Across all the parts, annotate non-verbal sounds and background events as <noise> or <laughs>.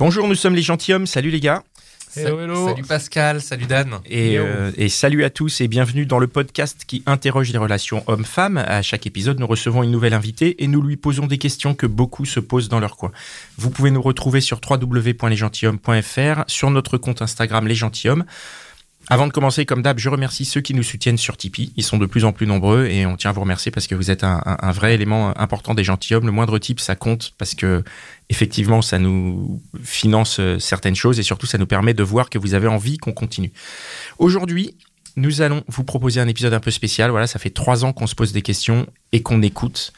Bonjour, nous sommes les gentilshommes. Salut les gars. Hello, hello. Salut Pascal, salut Dan. Et, euh, et salut à tous et bienvenue dans le podcast qui interroge les relations hommes-femmes. À chaque épisode, nous recevons une nouvelle invitée et nous lui posons des questions que beaucoup se posent dans leur coin. Vous pouvez nous retrouver sur www.lesgentilhommes.fr, sur notre compte Instagram Les Gentilhommes. Avant de commencer, comme d'hab, je remercie ceux qui nous soutiennent sur Tipeee. Ils sont de plus en plus nombreux et on tient à vous remercier parce que vous êtes un, vrai élément important des gentilshommes. Le moindre type, ça compte parce que effectivement, ça nous finance euh, certaines choses et surtout, ça nous permet de voir que vous avez envie qu'on continue. Aujourd'hui, nous allons vous proposer un épisode un peu spécial. Voilà, ça fait trois ans qu'on se pose des questions et qu'on écoute,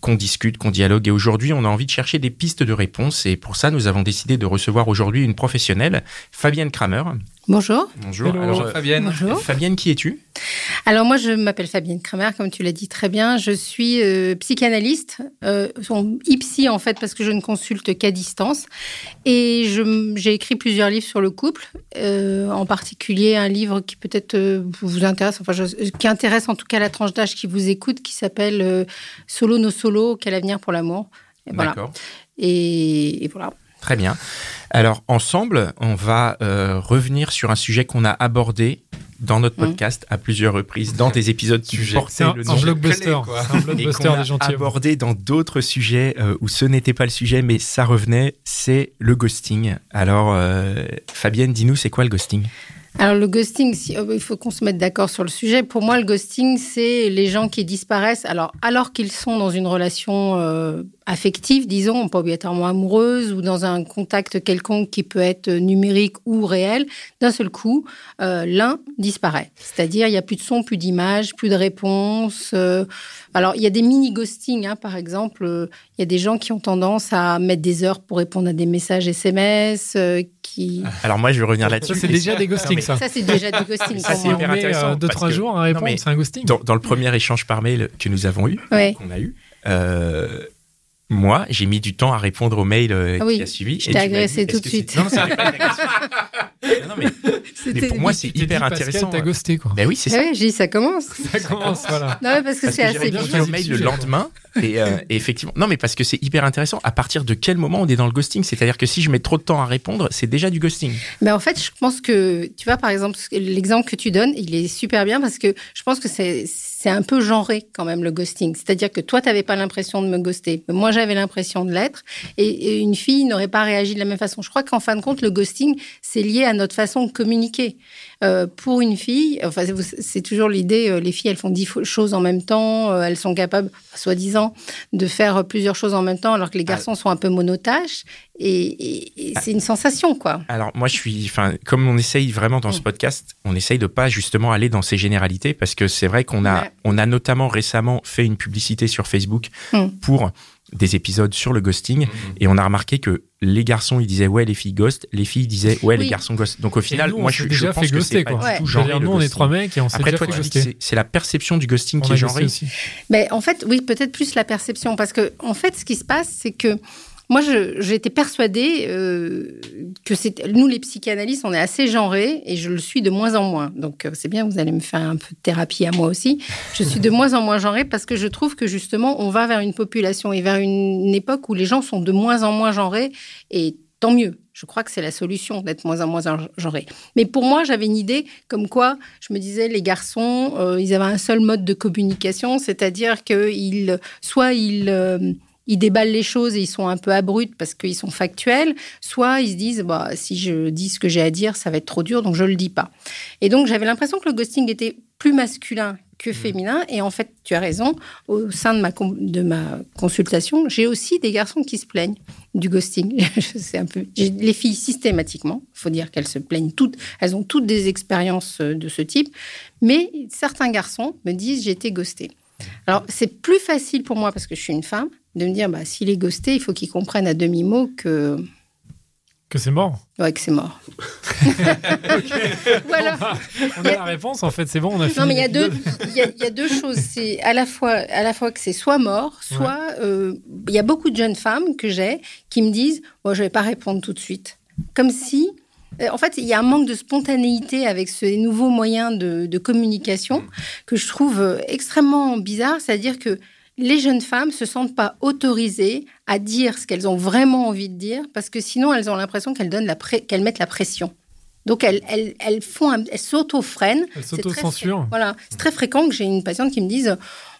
qu'on discute, qu'on dialogue. Et aujourd'hui, on a envie de chercher des pistes de réponse. Et pour ça, nous avons décidé de recevoir aujourd'hui une professionnelle, Fabienne Kramer. Bonjour. Bonjour. Hello. Alors, Bonjour Fabienne. Bonjour. Fabienne, qui es-tu? Alors moi, je m'appelle Fabienne Kramer, comme tu l'as dit très bien. Je suis euh, psychanalyste, euh, en IPSY en fait, parce que je ne consulte qu'à distance. Et j'ai écrit plusieurs livres sur le couple, euh, en particulier un livre qui peut-être euh, vous intéresse, enfin, je- qui intéresse en tout cas la tranche d'âge qui vous écoute, qui s'appelle euh, Solo no solo, quel avenir pour l'amour. Et voilà. D'accord. Et, et voilà. Très bien. Alors, ensemble, on va euh, revenir sur un sujet qu'on a abordé dans notre Mhm. podcast à plusieurs reprises, dans des épisodes qui Sujet. portaient C'est un, le un nom blockbuster. un et blockbuster des a gentilshommes. abordé dans d'autres sujets euh, où ce n'était pas le sujet, mais ça revenait, c'est le ghosting. Alors, euh, Fabienne, dis-nous, c'est quoi le ghosting? Alors le ghosting, si- euh, il faut qu'on se mette d'accord sur le sujet. Pour moi, le ghosting, c'est les gens qui disparaissent alors, alors qu'ils sont dans une relation euh, affective, disons, pas obligatoirement amoureuse, ou dans un contact quelconque qui peut être numérique ou réel. D'un seul coup, euh, l'un disparaît. C'est-à-dire, il n'y a plus de son, plus d'image, plus de réponse. euh. alors, il y a des mini-ghosting, hein, par exemple. euh, Il y a des gens qui ont tendance à mettre des heures pour répondre à des messages SMS, euh, qui... Alors moi, je vais revenir Ça, là-dessus. c'est déjà des ghostings, ça. Ça, c'est déjà du ghosting. Ça, c'est hyper met, intéressant, euh, deux, trois jours à Non, répondre, mais c'est un ghosting. Dans, dans le premier échange par mail que nous avons eu, Ouais. qu'on a eu, euh, moi, j'ai mis du temps à répondre au mail euh, Ah oui, qui a suivi. je t'ai agressé dit, tout de suite. c'est- Non, non, c'est pas une agression. <laughs> Non, non, mais, pour moi, c'est dit, hyper Pascal, intéressant. t'as ghosté, quoi. Ben oui, c'est ça. Ah oui, j'ai dit, ça commence. Ça commence, voilà. Non, mais parce que c'est j'ai assez répondu bien. au mail le lendemain et, euh, et <laughs> effectivement non mais parce que c'est hyper intéressant à partir de quel moment on est dans le ghosting? C'est-à-dire que si je mets trop de temps à répondre c'est déjà du ghosting Mais en fait, je pense que, tu vois, par exemple, l'exemple que tu donnes, il est super bien parce que je pense que c'est c'est un peu genré quand même le ghosting. C'est-à-dire que toi, tu n'avais pas l'impression de me ghoster. mais Moi, j'avais l'impression de l'être. Et, et une fille n'aurait pas réagi de la même façon. Je crois qu'en fin de compte, le ghosting, c'est lié à notre façon de communiquer. Euh, pour une fille, enfin, c'est toujours l'idée, euh, les filles, elles font dix choses en même temps, euh, elles sont capables, soi-disant, de faire plusieurs choses en même temps, alors que les garçons sont un peu monotaches. Et, et- et c'est une sensation, quoi. alors moi je suis enfin comme on essaye vraiment dans ce Mm. podcast on essaye de pas justement aller dans ces généralités parce que c'est vrai qu'on a Ouais. on a notamment récemment fait une publicité sur Facebook Mm. pour des épisodes sur le ghosting et on a remarqué que les garçons ils disaient ouais les filles ghost les filles disaient ouais les garçons ghost donc au final nous, moi je, je déjà pense fait que c'est ghoster, pas quoi. du tout Ouais. le nous, on est ghosting. trois mecs et on s'est après déjà toi c'est- la perception du ghosting On qui est genrée. Mais en fait, oui, peut-être plus la perception. Parce que, en fait, ce qui se passe, c'est que moi, j'étais persuadée euh, que. Nous, les psychanalystes, on est assez genrés et je le suis de moins en moins. Donc, euh, c'est bien, vous allez me faire un peu de thérapie à moi aussi. Je suis de moins en moins genrée parce que je trouve que justement, on va vers une population et vers une, époque où les gens sont de moins en moins genrés et tant mieux. Je crois que c'est la solution d'être moins en moins genré. Mais pour moi, j'avais une idée comme quoi je me disais les garçons, euh, ils avaient un seul mode de communication, c'est-à-dire qu'ils soit ils ils déballent les choses et ils sont un peu abrupts parce qu'ils sont factuels, soit ils se disent bah, si je dis ce que j'ai à dire, ça va être trop dur, donc je le dis pas. Et donc j'avais l'impression que le ghosting était plus masculin que féminin. Et en fait, tu as raison, au sein de ma, de ma consultation, j'ai aussi des garçons qui se plaignent du ghosting. <laughs> C'est un peu, les filles systématiquement, il faut dire qu'elles se plaignent toutes, elles ont toutes des expériences de ce type, mais certains garçons me disent j'ai été ghosté. Alors, c'est plus facile pour moi parce que je suis une femme de me dire, bah, s'il est ghosté, il faut qu'il comprenne à demi-mot que, Que c'est mort. ouais, que c'est mort. <laughs> Voilà. On a la réponse, en fait, c'est bon, on a fini. Non, mais il y a deux, <laughs> y a, il y a deux choses. C'est à la fois, à la fois que c'est soit mort, soit euh, il y a beaucoup de jeunes femmes que j'ai qui me disent, oh, je vais pas répondre tout de suite, comme si. Euh, En fait, il y a un manque de spontanéité avec ces nouveaux moyens de, de communication que je trouve euh, extrêmement bizarre. C'est-à-dire que les jeunes femmes se sentent pas autorisées à dire ce qu'elles ont vraiment envie de dire parce que sinon elles ont l'impression qu'elles donnent la qu'elles mettent la pression. Donc elles, elles, elles font un- elles s'auto-freinent Elle c'est très s'auto-censure. fré- Voilà, c'est très fréquent que j'ai une patiente qui me dise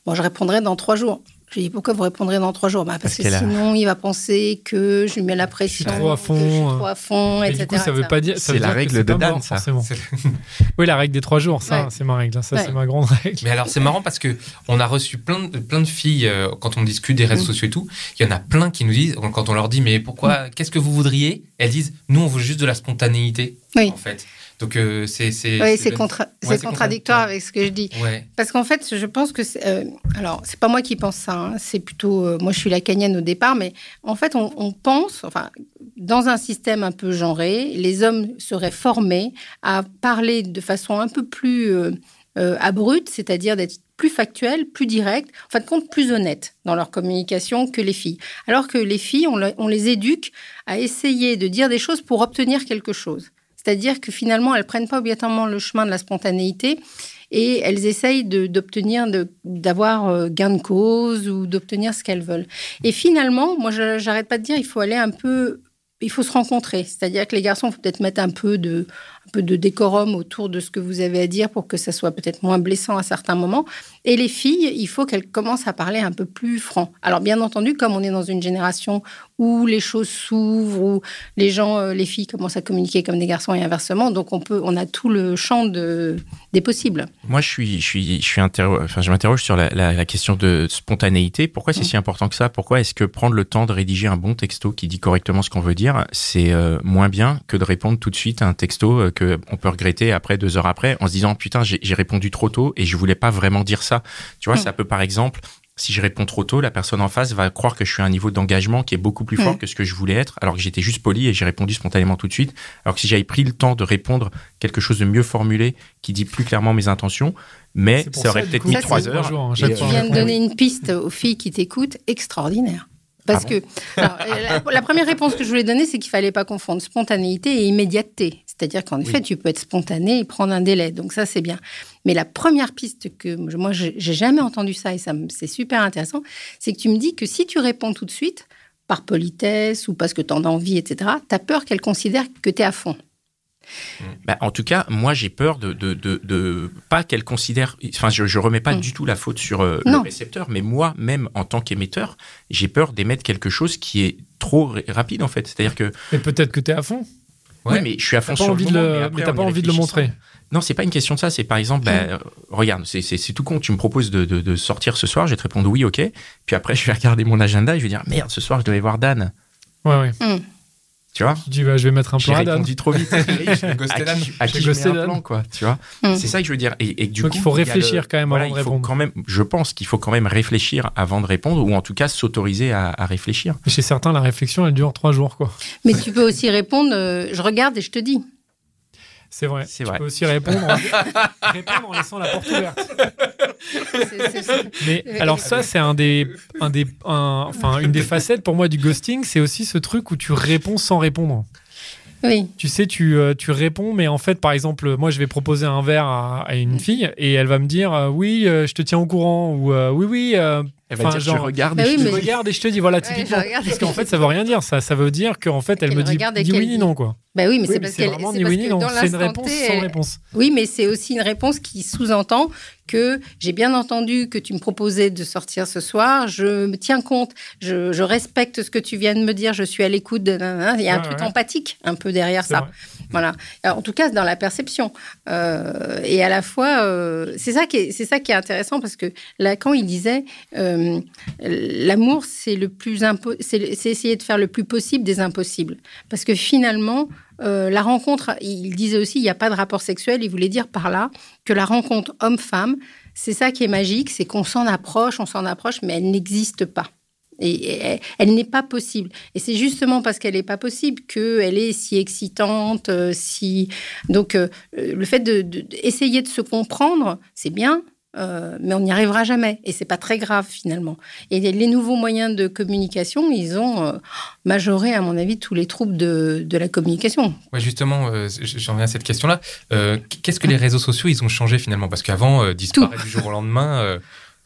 Bon, je répondrai dans trois jours. Je lui dis Pourquoi vous répondrez dans trois jours? Bah, Parce, Parce que a- sinon, il va penser que je lui mets la pression. trop à que fond, Je suis euh. trop à fond, Mais etc. du coup, ça veut pas dire. ça C'est la dire que règle de pas Dan, mort, ça. forcément. <laughs> oui, la règle des trois jours, ça, Ouais. c'est ma règle. Ça, Ouais. c'est ma grande règle. Mais alors c'est marrant parce que on a reçu plein de, plein de filles euh, quand on discute des réseaux Mm. sociaux et tout. Il y en a plein qui nous disent quand on leur dit mais pourquoi qu'est-ce que vous voudriez? Elles disent nous on veut juste de la spontanéité Oui. en fait. Donc euh, c'est c'est c'est contra- Ouais, contradictoire avec ce que je dis. Ouais. Parce qu'en fait, je pense que c'est. euh, alors, c'est pas moi qui pense ça. hein, c'est plutôt. euh, moi, je suis lacanienne au départ, mais en fait, on, on pense. Enfin, dans un système un peu genré, les hommes seraient formés à parler de façon un peu plus euh, abrupte, c'est-à-dire d'être plus factuel, plus direct, en fin de compte, plus honnête dans leur communication que les filles. Alors que les filles, on, le- on les éduque à essayer de dire des choses pour obtenir quelque chose. C'est-à-dire que finalement, elles prennent pas obligatoirement le chemin de la spontanéité et elles essayent d'obtenir, d'avoir euh, gain de cause ou d'obtenir ce qu'elles veulent. Et finalement, moi, j'arrête pas de dire, il faut aller un peu, il faut se rencontrer. C'est-à-dire que les garçons, il faut peut-être mettre un peu de, un peu de décorum autour de ce que vous avez à dire pour que ça soit peut-être moins blessant à certains moments. Et les filles, il faut qu'elles commencent à parler un peu plus franc. Alors, bien entendu, comme on est dans une génération où les choses s'ouvrent, où les gens, euh, les filles commencent à communiquer comme des garçons et inversement, donc on peut, on a tout le champ de, des possibles. Moi, je suis, je suis, je suis enfin, je m'interroge sur la, la- la question de spontanéité. Pourquoi c'est si important que ça? Pourquoi est-ce que prendre le temps de rédiger un bon texto qui dit correctement ce qu'on veut dire, c'est euh, moins bien que de répondre tout de suite à un texto euh, que on peut regretter après deux heures après en se disant putain j'ai j'ai répondu trop tôt et je voulais pas vraiment dire ça. Tu vois, Mm. ça peut par exemple si je réponds trop tôt, la personne en face va croire que je suis à un niveau d'engagement qui est beaucoup plus fort Mm. que ce que je voulais être, alors que j'étais juste poli et j'ai répondu spontanément tout de suite. Alors que si j'avais pris le temps de répondre quelque chose de mieux formulé, qui dit plus clairement mes intentions, mais ça aurait peut-être mis trois heures. hein, et, euh, Tu viens de donner une piste aux filles qui t'écoutent extraordinaire. Parce Ah bon que alors, la, la première réponse que je voulais donner, c'est qu'il fallait pas confondre spontanéité et immédiateté. C'est-à-dire qu'en effet, tu peux être spontané et prendre un délai. Donc ça, c'est bien. Mais la première piste que moi, j'ai jamais entendu ça et ça, c'est super intéressant, c'est que tu me dis que si tu réponds tout de suite, par politesse ou parce que tu en as envie, etc., tu as peur qu'elle considère que tu es à fond. Bah, en tout cas, moi, j'ai peur de, de, de, de- pas qu'elle considère. Enfin, je, je remets pas Mm. du tout la faute sur euh, le récepteur, mais moi, même en tant qu'émetteur, j'ai peur d'émettre quelque chose qui est trop rapide en fait. C'est-à-dire que Mais peut-être que t'es à fond. oui, mais je suis à fond T'as pas sur envie le de moment, le, après, mais t'as pas envie de le montrer. Non, c'est pas une question de ça. C'est par exemple, bah, euh, regarde, c'est- c'est c'est tout con. Tu me proposes de, de, de sortir ce soir, je vais te répondre oui, ok. Puis après, je vais regarder mon agenda et je vais dire merde, ce soir, je devais voir Dan. Ouais, ouais. Tu vois Tu dis, bah, je vais mettre un plan à Dan. répondu trop vite. <laughs> À qui, je mets un plan, quoi, tu vois Mm. C'est ça que je veux dire. Et, et que du Donc, coup, il faut réfléchir quand même voilà, avant de répondre. Quand même, je pense qu'il faut quand même réfléchir avant de répondre, ou en tout cas s'autoriser à, à réfléchir. Mais Chez certains, la réflexion, elle dure trois jours, quoi. Mais tu peux aussi répondre, euh, je regarde et je te dis. C'est vrai. Tu vrai. peux aussi répondre en... <laughs> répondre en laissant la porte ouverte. Mais Euh, alors ça, c'est un des, un des, un- enfin une des facettes pour moi du ghosting, c'est aussi ce truc où tu réponds sans répondre. Oui. Tu sais, tu, euh, tu réponds, mais en fait, par exemple, moi, je vais proposer un verre à, à une fille et elle va me dire euh, oui, euh, je te tiens au courant ou euh, oui, oui. euh, Elle va dire genre- je regarde Bah et oui, je te regarde et je te dis voilà Ouais, typiquement. Parce qu'en fait, ça veut rien dire. Ça, ça veut dire qu'en fait, elle Qu'elle me dit qu'elle oui ni dit. non quoi. Bah oui, mais Oui, c'est parce qu'elle. c'est parce que dans C'est une réponse T, sans réponse. Oui, mais c'est aussi une réponse qui sous-entend que j'ai bien entendu que tu me proposais de sortir ce soir. Je me tiens compte, je, je respecte ce que tu viens de me dire, je suis à l'écoute. de- Il y a un truc ouais. empathique un peu derrière C'est ça. vrai. Voilà. Alors, en tout cas, dans la perception. Euh, et à la fois, euh, c'est ça qui est, c'est ça qui est intéressant parce que Lacan, il disait, euh, l'amour, c'est le plus impo- c'est le- c'est essayer de faire le plus possible des impossibles. Parce que finalement, euh, la rencontre, il disait aussi, il n'y a pas de rapport sexuel. Il voulait dire par là que la rencontre homme-femme, c'est ça qui est magique, c'est qu'on s'en approche, on s'en approche, mais elle n'existe pas. Et, elle, n'est pas possible. Et c'est justement parce qu'elle n'est pas possible qu'elle est si excitante, euh, si donc euh, le fait de, de- d'essayer de se comprendre, c'est bien. Euh, mais on n'y arrivera jamais et c'est pas très grave finalement. Et les- les nouveaux moyens de communication, ils ont euh, majoré à mon avis tous les troubles de, de la communication. Ouais, justement, euh, j'en viens à cette question-là. Qu'est-ce que les réseaux sociaux, ils ont changé finalement? Parce qu'avant, disparaître du jour au lendemain,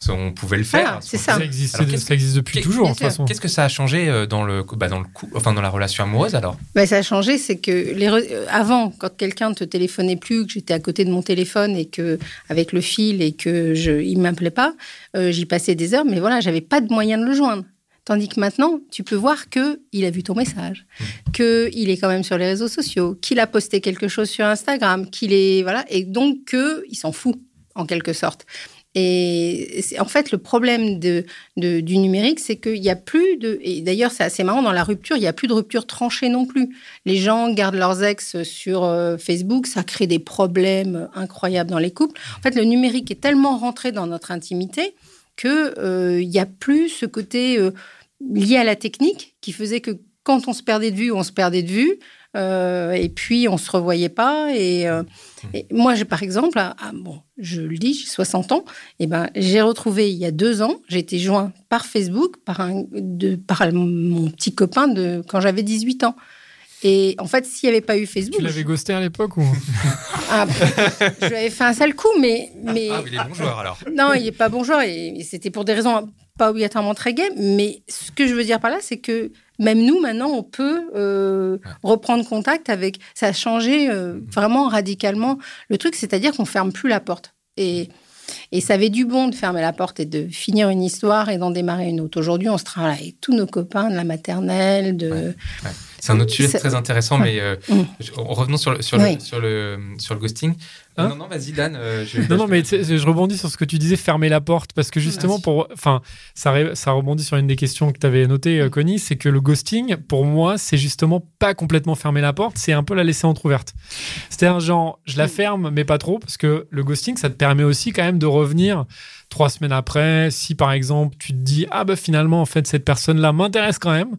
on pouvait le faire. Voilà, c'est ça. Ça existe, Alors, ça existe depuis toujours, de bien toute sûr. façon. Qu'est-ce que ça a changé euh, dans le, bah, dans le coup, enfin dans la relation amoureuse alors? Ben, ça a changé, c'est que les re- euh, avant, quand quelqu'un ne te téléphonait plus, que j'étais à côté de mon téléphone et que avec le fil et que je, il m'appelait pas, euh, j'y passais des heures, mais voilà, j'avais pas de moyen de le joindre. Tandis que maintenant, tu peux voir que il a vu ton message, que il est quand même sur les réseaux sociaux, qu'il a posté quelque chose sur Instagram, qu'il est voilà, et donc que il s'en fout en quelque sorte. Et en fait, le problème du numérique, c'est qu'il n'y a plus de. Et d'ailleurs, c'est assez marrant, dans la rupture, il n'y a plus de rupture tranchée non plus. Les gens gardent leurs ex sur euh, Facebook, ça crée des problèmes incroyables dans les couples. En fait, le numérique est tellement rentré dans notre intimité qu'il n'y a plus ce côté euh, lié à la technique qui faisait que quand on se perdait de vue, on se perdait de vue. Euh, et puis, on se revoyait pas. Et, euh, et moi, j'ai, par exemple, ah, ah, bon, je le dis, j'ai 60 ans. Et ben, j'ai retrouvé il y a deux ans, j'ai été joint par Facebook, par, un, de, par mon petit copain de quand j'avais 18 ans. Et en fait, s'il n'y avait pas eu Facebook, Tu l'avais ghosté à l'époque ou? Ah, je lui avais fait un sale coup, mais, mais Ah, il est bon joueur alors. non, il n'est pas bon joueur et, et c'était pour des raisons pas obligatoirement très gaies. Mais ce que je veux dire par là, c'est que même nous, maintenant, on peut euh, reprendre contact avec. Ça a changé euh, vraiment radicalement le truc, c'est-à-dire qu'on ferme plus la porte. Et, et ça avait du bon de fermer la porte et de finir une histoire et d'en démarrer une autre. Aujourd'hui, on se travaille avec tous nos copains de la maternelle, de. C'est un autre sujet très intéressant, mais euh, Mm. revenons sur le, sur Oui. le, sur le, sur le ghosting. Hein non, non, vas-y, Dan. euh, je- Non, non, mais je rebondis sur ce que tu disais, fermer la porte, parce que justement, Merci. pour, enfin, ça, ça rebondit sur une des questions que tu avais notées, euh, Connie, c'est que le ghosting, pour moi, c'est justement pas complètement fermer la porte, c'est un peu la laisser entrouverte. C'est-à-dire, genre, je la ferme, mais pas trop, parce que le ghosting, ça te permet aussi quand même de revenir trois semaines après. Si par exemple, tu te dis, ah bah finalement, en fait, cette personne-là m'intéresse quand même.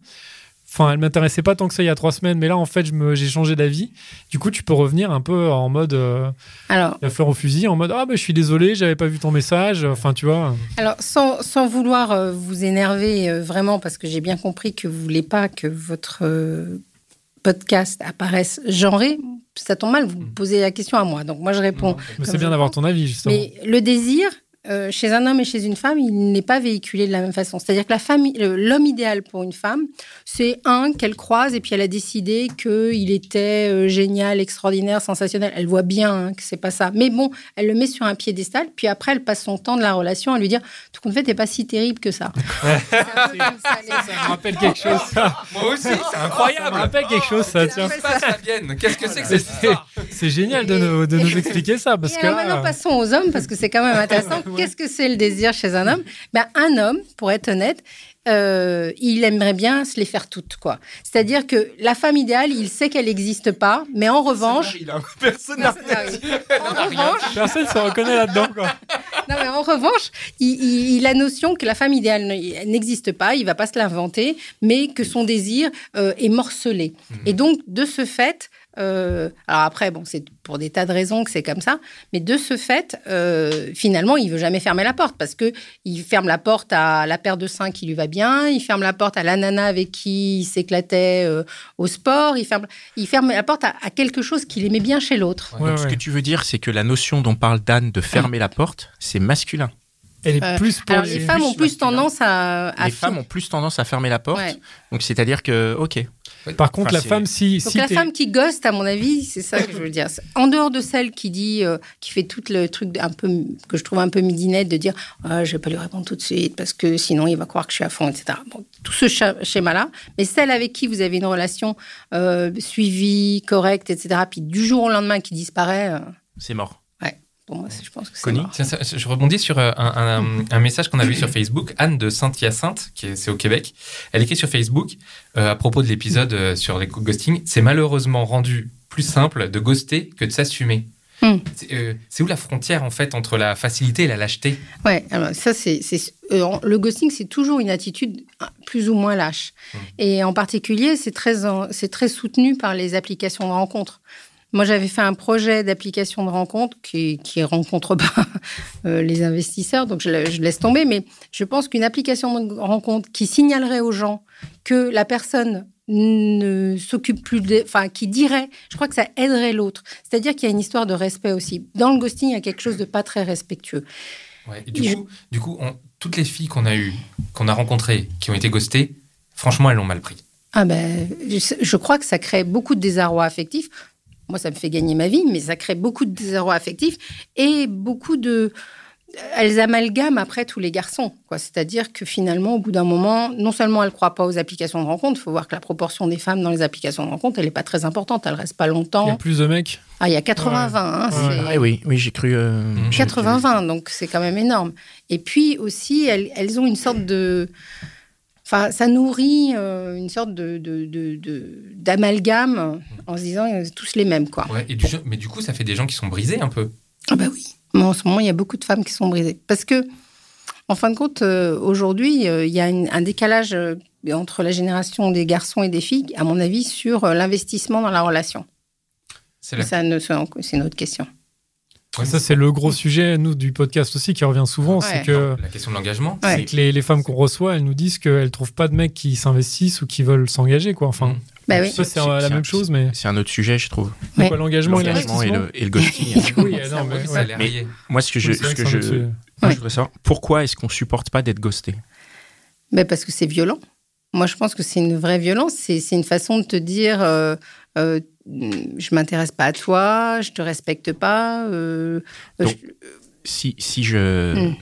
Enfin, elle m'intéressait pas tant que ça il y a trois semaines, mais là, en fait, j'ai changé d'avis. Du coup, tu peux revenir un peu en mode. euh, Alors, la fleur au fusil en mode ah bah je suis désolé j'avais pas vu ton message enfin tu vois Alors, sans, sans vouloir euh, vous énerver euh, vraiment, parce que j'ai bien compris que vous voulez pas que votre euh, podcast apparaisse genré, ça tombe mal, vous me posez la question à moi. Donc, moi, je réponds. c'est bien d'avoir ton avis justement Mais le désir, euh, chez un homme et chez une femme, il n'est pas véhiculé de la même façon. C'est-à-dire que la l'homme idéal pour une femme, c'est un qu'elle croise et puis elle a décidé qu'il était euh, génial, extraordinaire, sensationnel. Elle voit bien hein, que c'est pas ça. Mais bon, elle le met sur un piédestal, puis après elle passe son temps de la relation à lui dire tout compte fait, t'es pas si terrible que ça. Ça, me rappelle quelque chose ça Moi aussi, c'est ça me incroyable. rappelle quelque chose ça Qu'est-ce tiens qui se passe, Fabienne? Qu'est-ce que c'est que C'est- c'est génial de nous, de nous expliquer ça parce Et que alors maintenant, là, passons aux hommes parce que c'est quand même intéressant. Qu'est-ce que c'est le désir chez un homme? Ben, Un homme, pour être honnête, euh, il aimerait bien se les faire toutes. quoi. C'est-à-dire que la femme idéale, il sait qu'elle n'existe pas, mais en revanche... <laughs> Personne Non, ça n'arrive. En revanche, personne se reconnaît là-dedans quoi <laughs> non, mais en revanche, il, il- il a notion que la femme idéale n'existe pas, il va pas se l'inventer, mais que son désir euh, est morcelé. Et donc, de ce fait, euh, alors après, bon, c'est pour des tas de raisons que c'est comme ça, mais de ce fait, euh, finalement, il veut jamais fermer la porte parce que il ferme la porte à la paire de seins qui lui va bien, il ferme la porte à la nana avec qui il s'éclatait euh, au sport, il ferme, il ferme la porte à, à quelque chose qu'il aimait bien chez l'autre. Ouais, ce ouais. que tu veux dire, c'est que la notion dont parle Dan de fermer la porte, c'est masculin. elle est Euh, plus pour Alors, les, les femmes ont plus masculin. tendance à, à les femmes ont plus tendance à fermer la porte. Ouais. Donc, c'est-à-dire que, ok. Par contre Enfin, la femme si Donc si la femme qui ghost, à mon avis, c'est ça que je veux dire. En dehors de celle qui dit, euh, qui fait tout le truc un peu que je trouve un peu midinette de dire, ah, je vais pas lui répondre tout de suite parce que sinon il va croire que je suis à fond, etc. Bon, tout ce schéma-là. Mais celle avec qui vous avez une relation euh, suivie, correcte, etc. Puis du jour au lendemain qui disparaît, euh, C'est mort. Pour moi, c'est- je pense que c'est Connie mort. Tiens, ça- je rebondis sur euh, un, un- un <laughs> message qu'on a vu sur Facebook. Anne de Saint-Hyacinthe, qui est, c'est au Québec, elle écrit sur Facebook euh, à propos de l'épisode euh, sur les ghosting. C'est malheureusement rendu plus simple de ghoster que de s'assumer. Hmm. C'est euh, où la frontière en fait entre la facilité et la lâcheté? Ouais, alors ça, c'est. euh, le ghosting, c'est toujours une attitude plus ou moins lâche. Mhm. Et en particulier, c'est très, c'est très soutenu par les applications de rencontres. Moi, j'avais fait un projet d'application de rencontre qui qui rencontre pas euh, les investisseurs, donc je, je laisse tomber. Mais je pense qu'une application de rencontre qui signalerait aux gens que la personne ne s'occupe plus de... Enfin, qui dirait, je crois que ça aiderait l'autre. C'est-à-dire qu'il y a une histoire de respect aussi. Dans le ghosting, il y a quelque chose de pas très respectueux. Ouais, et du coup, du coup on- toutes les filles qu'on a eues, qu'on a rencontrées, qui ont été ghostées, franchement, elles l'ont mal pris. Ah ben, je crois que ça crée beaucoup de désarroi affectif. Moi, ça me fait gagner ma vie, mais ça crée beaucoup de désarroi affectif et beaucoup de... Elles amalgament après tous les garçons. quoi. C'est-à-dire que finalement, au bout d'un moment, non seulement elles ne croient pas aux applications de rencontre, il faut voir que la proportion des femmes dans les applications de rencontre, elle n'est pas très importante, elle reste pas Il y a longtemps. plus de mecs. Ah, il y a 80-20. hein, Ouais. Ah oui, oui, j'ai cru. euh, Mmh. j'ai cru- 80-20, donc c'est quand même énorme. Et puis aussi, elles, elles ont une sorte de... Enfin, ça nourrit euh, une sorte de, d'amalgame en se disant euh, tous les mêmes, quoi. Ouais, et du, mais du coup, ça fait des gens qui sont brisés un peu. Ah bah oui. Mais en ce moment, il y a beaucoup de femmes qui sont brisées. Parce que, en fin de compte, euh, aujourd'hui, euh, il y a une- un décalage entre la génération des garçons et des filles, à mon avis, sur l'investissement dans la relation. C'est la... Ça, ne- c'est une autre question. Ouais, Ça, c'est le gros sujet, nous, du podcast aussi, qui revient souvent. Ouais. C'est que, la question de l'engagement. Ouais. c'est que les, les femmes qu'on reçoit, elles nous disent qu'elles trouvent pas de mecs qui s'investissent ou qui veulent s'engager, quoi. Enfin, Mmh. Bah oui. ça, c'est la même un- chose, mais. C'est un autre sujet, je trouve. Ouais. Quoi, l'engagement et L'engagement et l'investissement le, et le ghosting. <laughs> Oui, non, mais. Moi, ce que je, Oui, ce que je, moi, je voudrais savoir, pourquoi est-ce qu'on supporte pas d'être ghosté? Ben parce que c'est violent. Moi, je pense que c'est une vraie violence. C'est c'est une façon de te dire euh, euh, je m'intéresse pas à toi, je te respecte pas. euh, Donc, je- si, si je, Mm.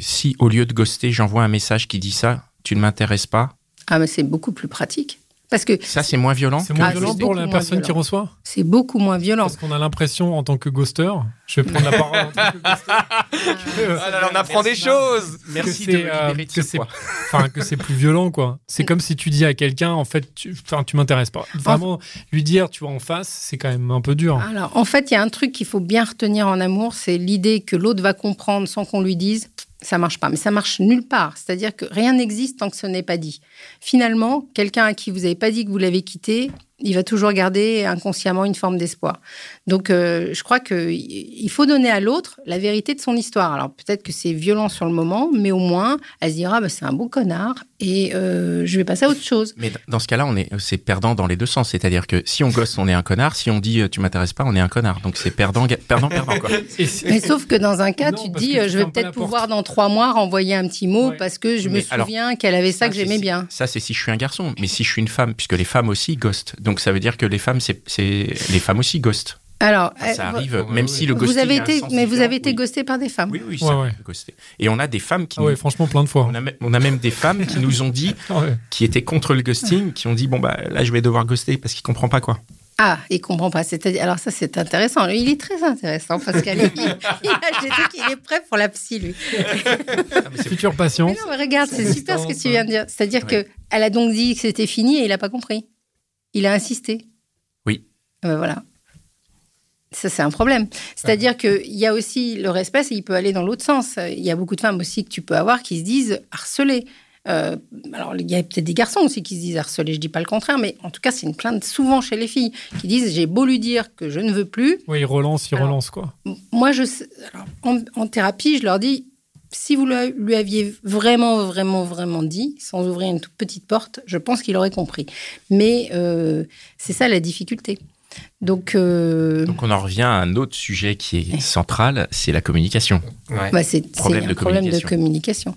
si au lieu de ghoster, j'envoie un message qui dit ça, tu ne m'intéresses pas, Ah, mais c'est beaucoup plus pratique. Parce que ça c'est moins violent. C'est moins Ah, violent pour beaucoup la moins personne qui violent. reçoit c'est beaucoup moins violent. Parce qu'on a l'impression, en tant que ghoster, je vais prendre la parole en tant que ghoster, que- <laughs> Ah là là, on apprend des choses. Merci que de euh, de que ce c'est- enfin que c'est plus violent quoi. C'est comme si tu dis à quelqu'un en fait tu enfin tu m'intéresses pas. Vraiment lui dire tu vois en face, c'est quand même un peu dur. Alors, en fait, il y a un truc qu'il faut bien retenir en amour, c'est l'idée que l'autre va comprendre sans qu'on lui dise. Ça marche pas, mais ça marche nulle part. C'est-à-dire que rien n'existe tant que ce n'est pas dit. Finalement, quelqu'un à qui vous n'avez pas dit que vous l'avez quitté, il va toujours garder inconsciemment une forme d'espoir. Donc, euh, je crois que il faut donner à l'autre la vérité de son histoire. Alors, peut-être que c'est violent sur le moment, mais au moins, elle se dira, bah, c'est un beau connard et euh, je vais passer à autre chose. Mais dans ce cas-là, on est, c'est perdant dans les deux sens. C'est-à-dire que si on gosse, on est un connard. Si on dit euh, tu m'intéresses pas, on est un connard. Donc c'est perdant, perdant, perdant quoi. <laughs> Mais sauf que dans un cas, Non, tu te dis, je vais peut-être pouvoir dans trois mois renvoyer un petit mot Ouais. parce que je me alors, souviens qu'elle avait ça que j'aimais si- bien. Ça, c'est si je suis un garçon. Mais si je suis une femme, puisque les femmes aussi ghostent. Donc ça veut dire que les femmes, c'est, les femmes aussi ghostent. Alors, Enfin, ça euh, arrive, même ouais. si le vous ghosting avez a un été, sens mais vous avez été oui. ghosté par des femmes. Oui, oui, Ouais, ça ouais. ghoster. Et on a des femmes qui Ah nous- franchement plein de fois. on, a, même- on a même des femmes qui nous ont dit, <laughs> Ah ouais. qui étaient contre le ghosting, qui ont dit bon bah là je vais devoir ghoster parce qu'il comprend pas quoi. Ah, il comprend pas. C'est-à-dire, alors ça c'est intéressant. Lui, Il est très intéressant Pascal. il, <laughs> il a des trucs, il est prêt pour la psy lui. Future patient. Mais non, mais regarde, c'est super ce que tu viens de dire. C'est-à-dire Ouais. que elle a donc dit que c'était fini et il a pas compris. Il a insisté. Oui. Ah ben voilà. Ça, c'est un problème. C'est-à-dire qu'il y a aussi le respect, il peut aller dans l'autre sens. Il y a beaucoup de femmes aussi que tu peux avoir qui se disent harcelées. Euh, alors, il y a peut-être des garçons aussi qui se disent harcelés, je dis pas le contraire, mais en tout cas, c'est une plainte souvent chez les filles qui disent j'ai beau lui dire que je ne veux plus, Oui, il relance, il relance quoi. moi, je, sais- alors, en, en thérapie, je leur dis, si vous le- lui aviez vraiment, vraiment, vraiment dit, sans ouvrir une toute petite porte, je pense qu'il aurait compris. Mais euh, c'est ça la difficulté. Donc, euh, Donc on en revient à un autre sujet qui est central, c'est la communication. Ouais. bah, c'est Problème c'est de un problème de communication.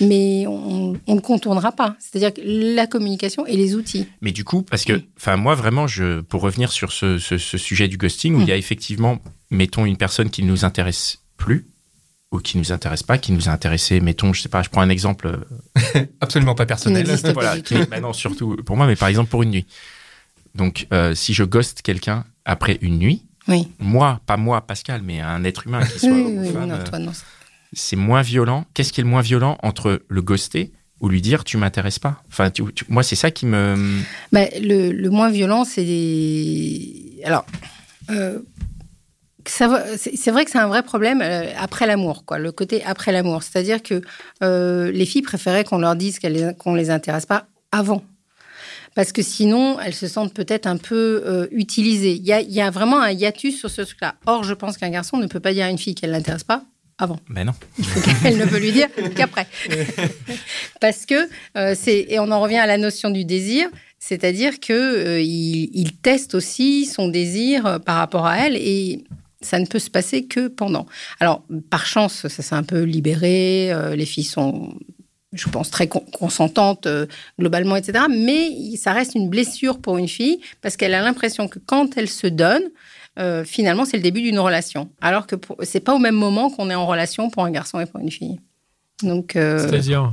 Mais on ne contournera pas. C'est-à-dire que la communication et les outils. Mais du coup, parce que, enfin, moi vraiment, je, pour revenir sur ce, ce- ce sujet du ghosting, où Mm. il y a effectivement, mettons, une personne qui ne nous intéresse plus, ou qui nous intéresse pas, qui nous a intéressé, mettons, je sais pas, je prends un exemple, <laughs> Absolument pas personnel. pas voilà, qui, bah non, surtout pour moi, mais par exemple pour une nuit. Donc, euh, si je ghoste quelqu'un après une nuit, Oui. moi, pas moi, Pascal, mais un être humain qui soit Oui, homme ou oui, oui, femme, non, euh, toi, non. c'est moins violent. Qu'est-ce qui est le moins violent entre le ghoster ou lui dire tu m'intéresses pas? Enfin, tu- tu- moi, c'est ça qui me. Bah, le, le moins violent, c'est. Alors, euh, c'est vrai que c'est un vrai problème euh, après l'amour, quoi. Le côté après l'amour, c'est-à-dire que euh, les filles préféraient qu'on leur dise qu'elles les- qu'on les intéresse pas avant. Parce que sinon, elles se sentent peut-être un peu euh, utilisées. Il y a, il y a vraiment un hiatus sur ce truc-là. Or, je pense qu'un garçon ne peut pas dire à une fille qu'elle l'intéresse pas avant. Ben non. Elle ne peut lui dire qu'après. <laughs> Parce que euh, c'est et on en revient à la notion du désir, c'est-à-dire que euh, il, teste aussi son désir par rapport à elle et ça ne peut se passer que pendant. Alors par chance, ça s'est un peu libéré, euh, les filles sont je pense très con- consentantes euh, globalement, etc. Mais ça reste une blessure pour une fille parce qu'elle a l'impression que quand elle se donne, euh, finalement, c'est le début d'une relation. Alors que pour- c'est pas au même moment qu'on est en relation pour un garçon et pour une fille. Donc, C'est-à-dire.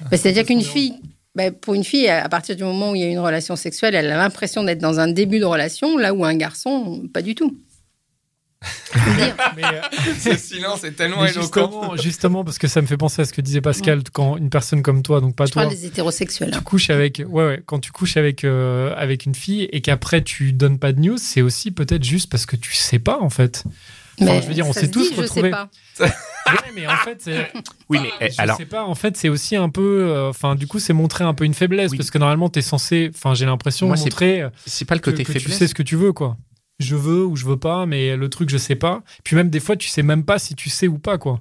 bah, c'est-à-dire qu'une fille, bah, pour une fille, à partir du moment où il y a une relation sexuelle, elle a l'impression d'être dans un début de relation, là où un garçon, pas du tout. Mais, euh, <laughs> Ce silence est tellement mais éloquent. justement, justement, parce que ça me fait penser à ce que disait Pascal, quand une personne comme toi, donc pas Je toi, parle des hétérosexuels. tu hein. couches avec, ouais, ouais, quand tu couches avec euh, avec une fille et qu'après tu donnes pas de news, c'est aussi peut-être juste parce que tu sais pas en fait. Enfin, je veux dire, on s'est se tous dit, je retrouvés. sais pas. <laughs> Ouais, mais en fait, <laughs> Oui, mais eh, je alors, sais pas. En fait, c'est aussi un peu, euh, enfin, du coup, c'est montrer un peu une faiblesse Oui. parce que normalement, t'es censé, enfin, j'ai l'impression Moi, c'est montrer c'est pas le que, côté que tu faiblesse. sais ce que tu veux, quoi. Je veux ou je veux pas, mais le truc, je sais pas. Puis même des fois, tu sais même pas si tu sais ou pas, quoi.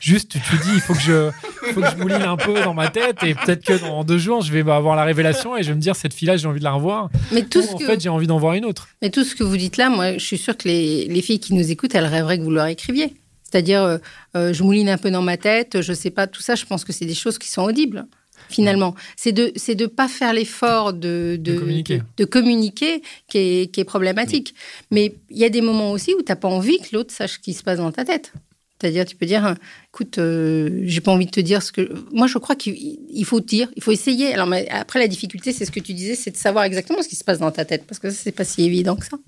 Juste, tu te dis, il faut que je, faut que je mouline un peu dans ma tête et peut-être que dans deux jours, je vais avoir la révélation et je vais me dire, cette fille-là, j'ai envie de la revoir. Mais tout, ce en que, fait, j'ai envie d'en voir une autre. mais tout ce que vous dites là, moi, je suis sûre que les, les filles qui nous écoutent, elles rêveraient que vous leur écriviez. C'est-à-dire, euh, euh, je mouline un peu dans ma tête, je sais pas, tout ça, je pense que c'est des choses qui sont audibles. Finalement, c'est de c'est de pas faire l'effort de de, De communiquer. de- de communiquer qui est, qui est problématique. Mais il y a des moments aussi où t'as pas envie que l'autre sache ce qui se passe dans ta tête. C'est-à-dire, tu peux dire, écoute, euh, j'ai pas envie de te dire ce que. Moi, je crois qu'il il faut dire, il faut essayer. Alors, mais après, la difficulté, c'est ce que tu disais, c'est de savoir exactement ce qui se passe dans ta tête, parce que ça, c'est pas si évident que ça.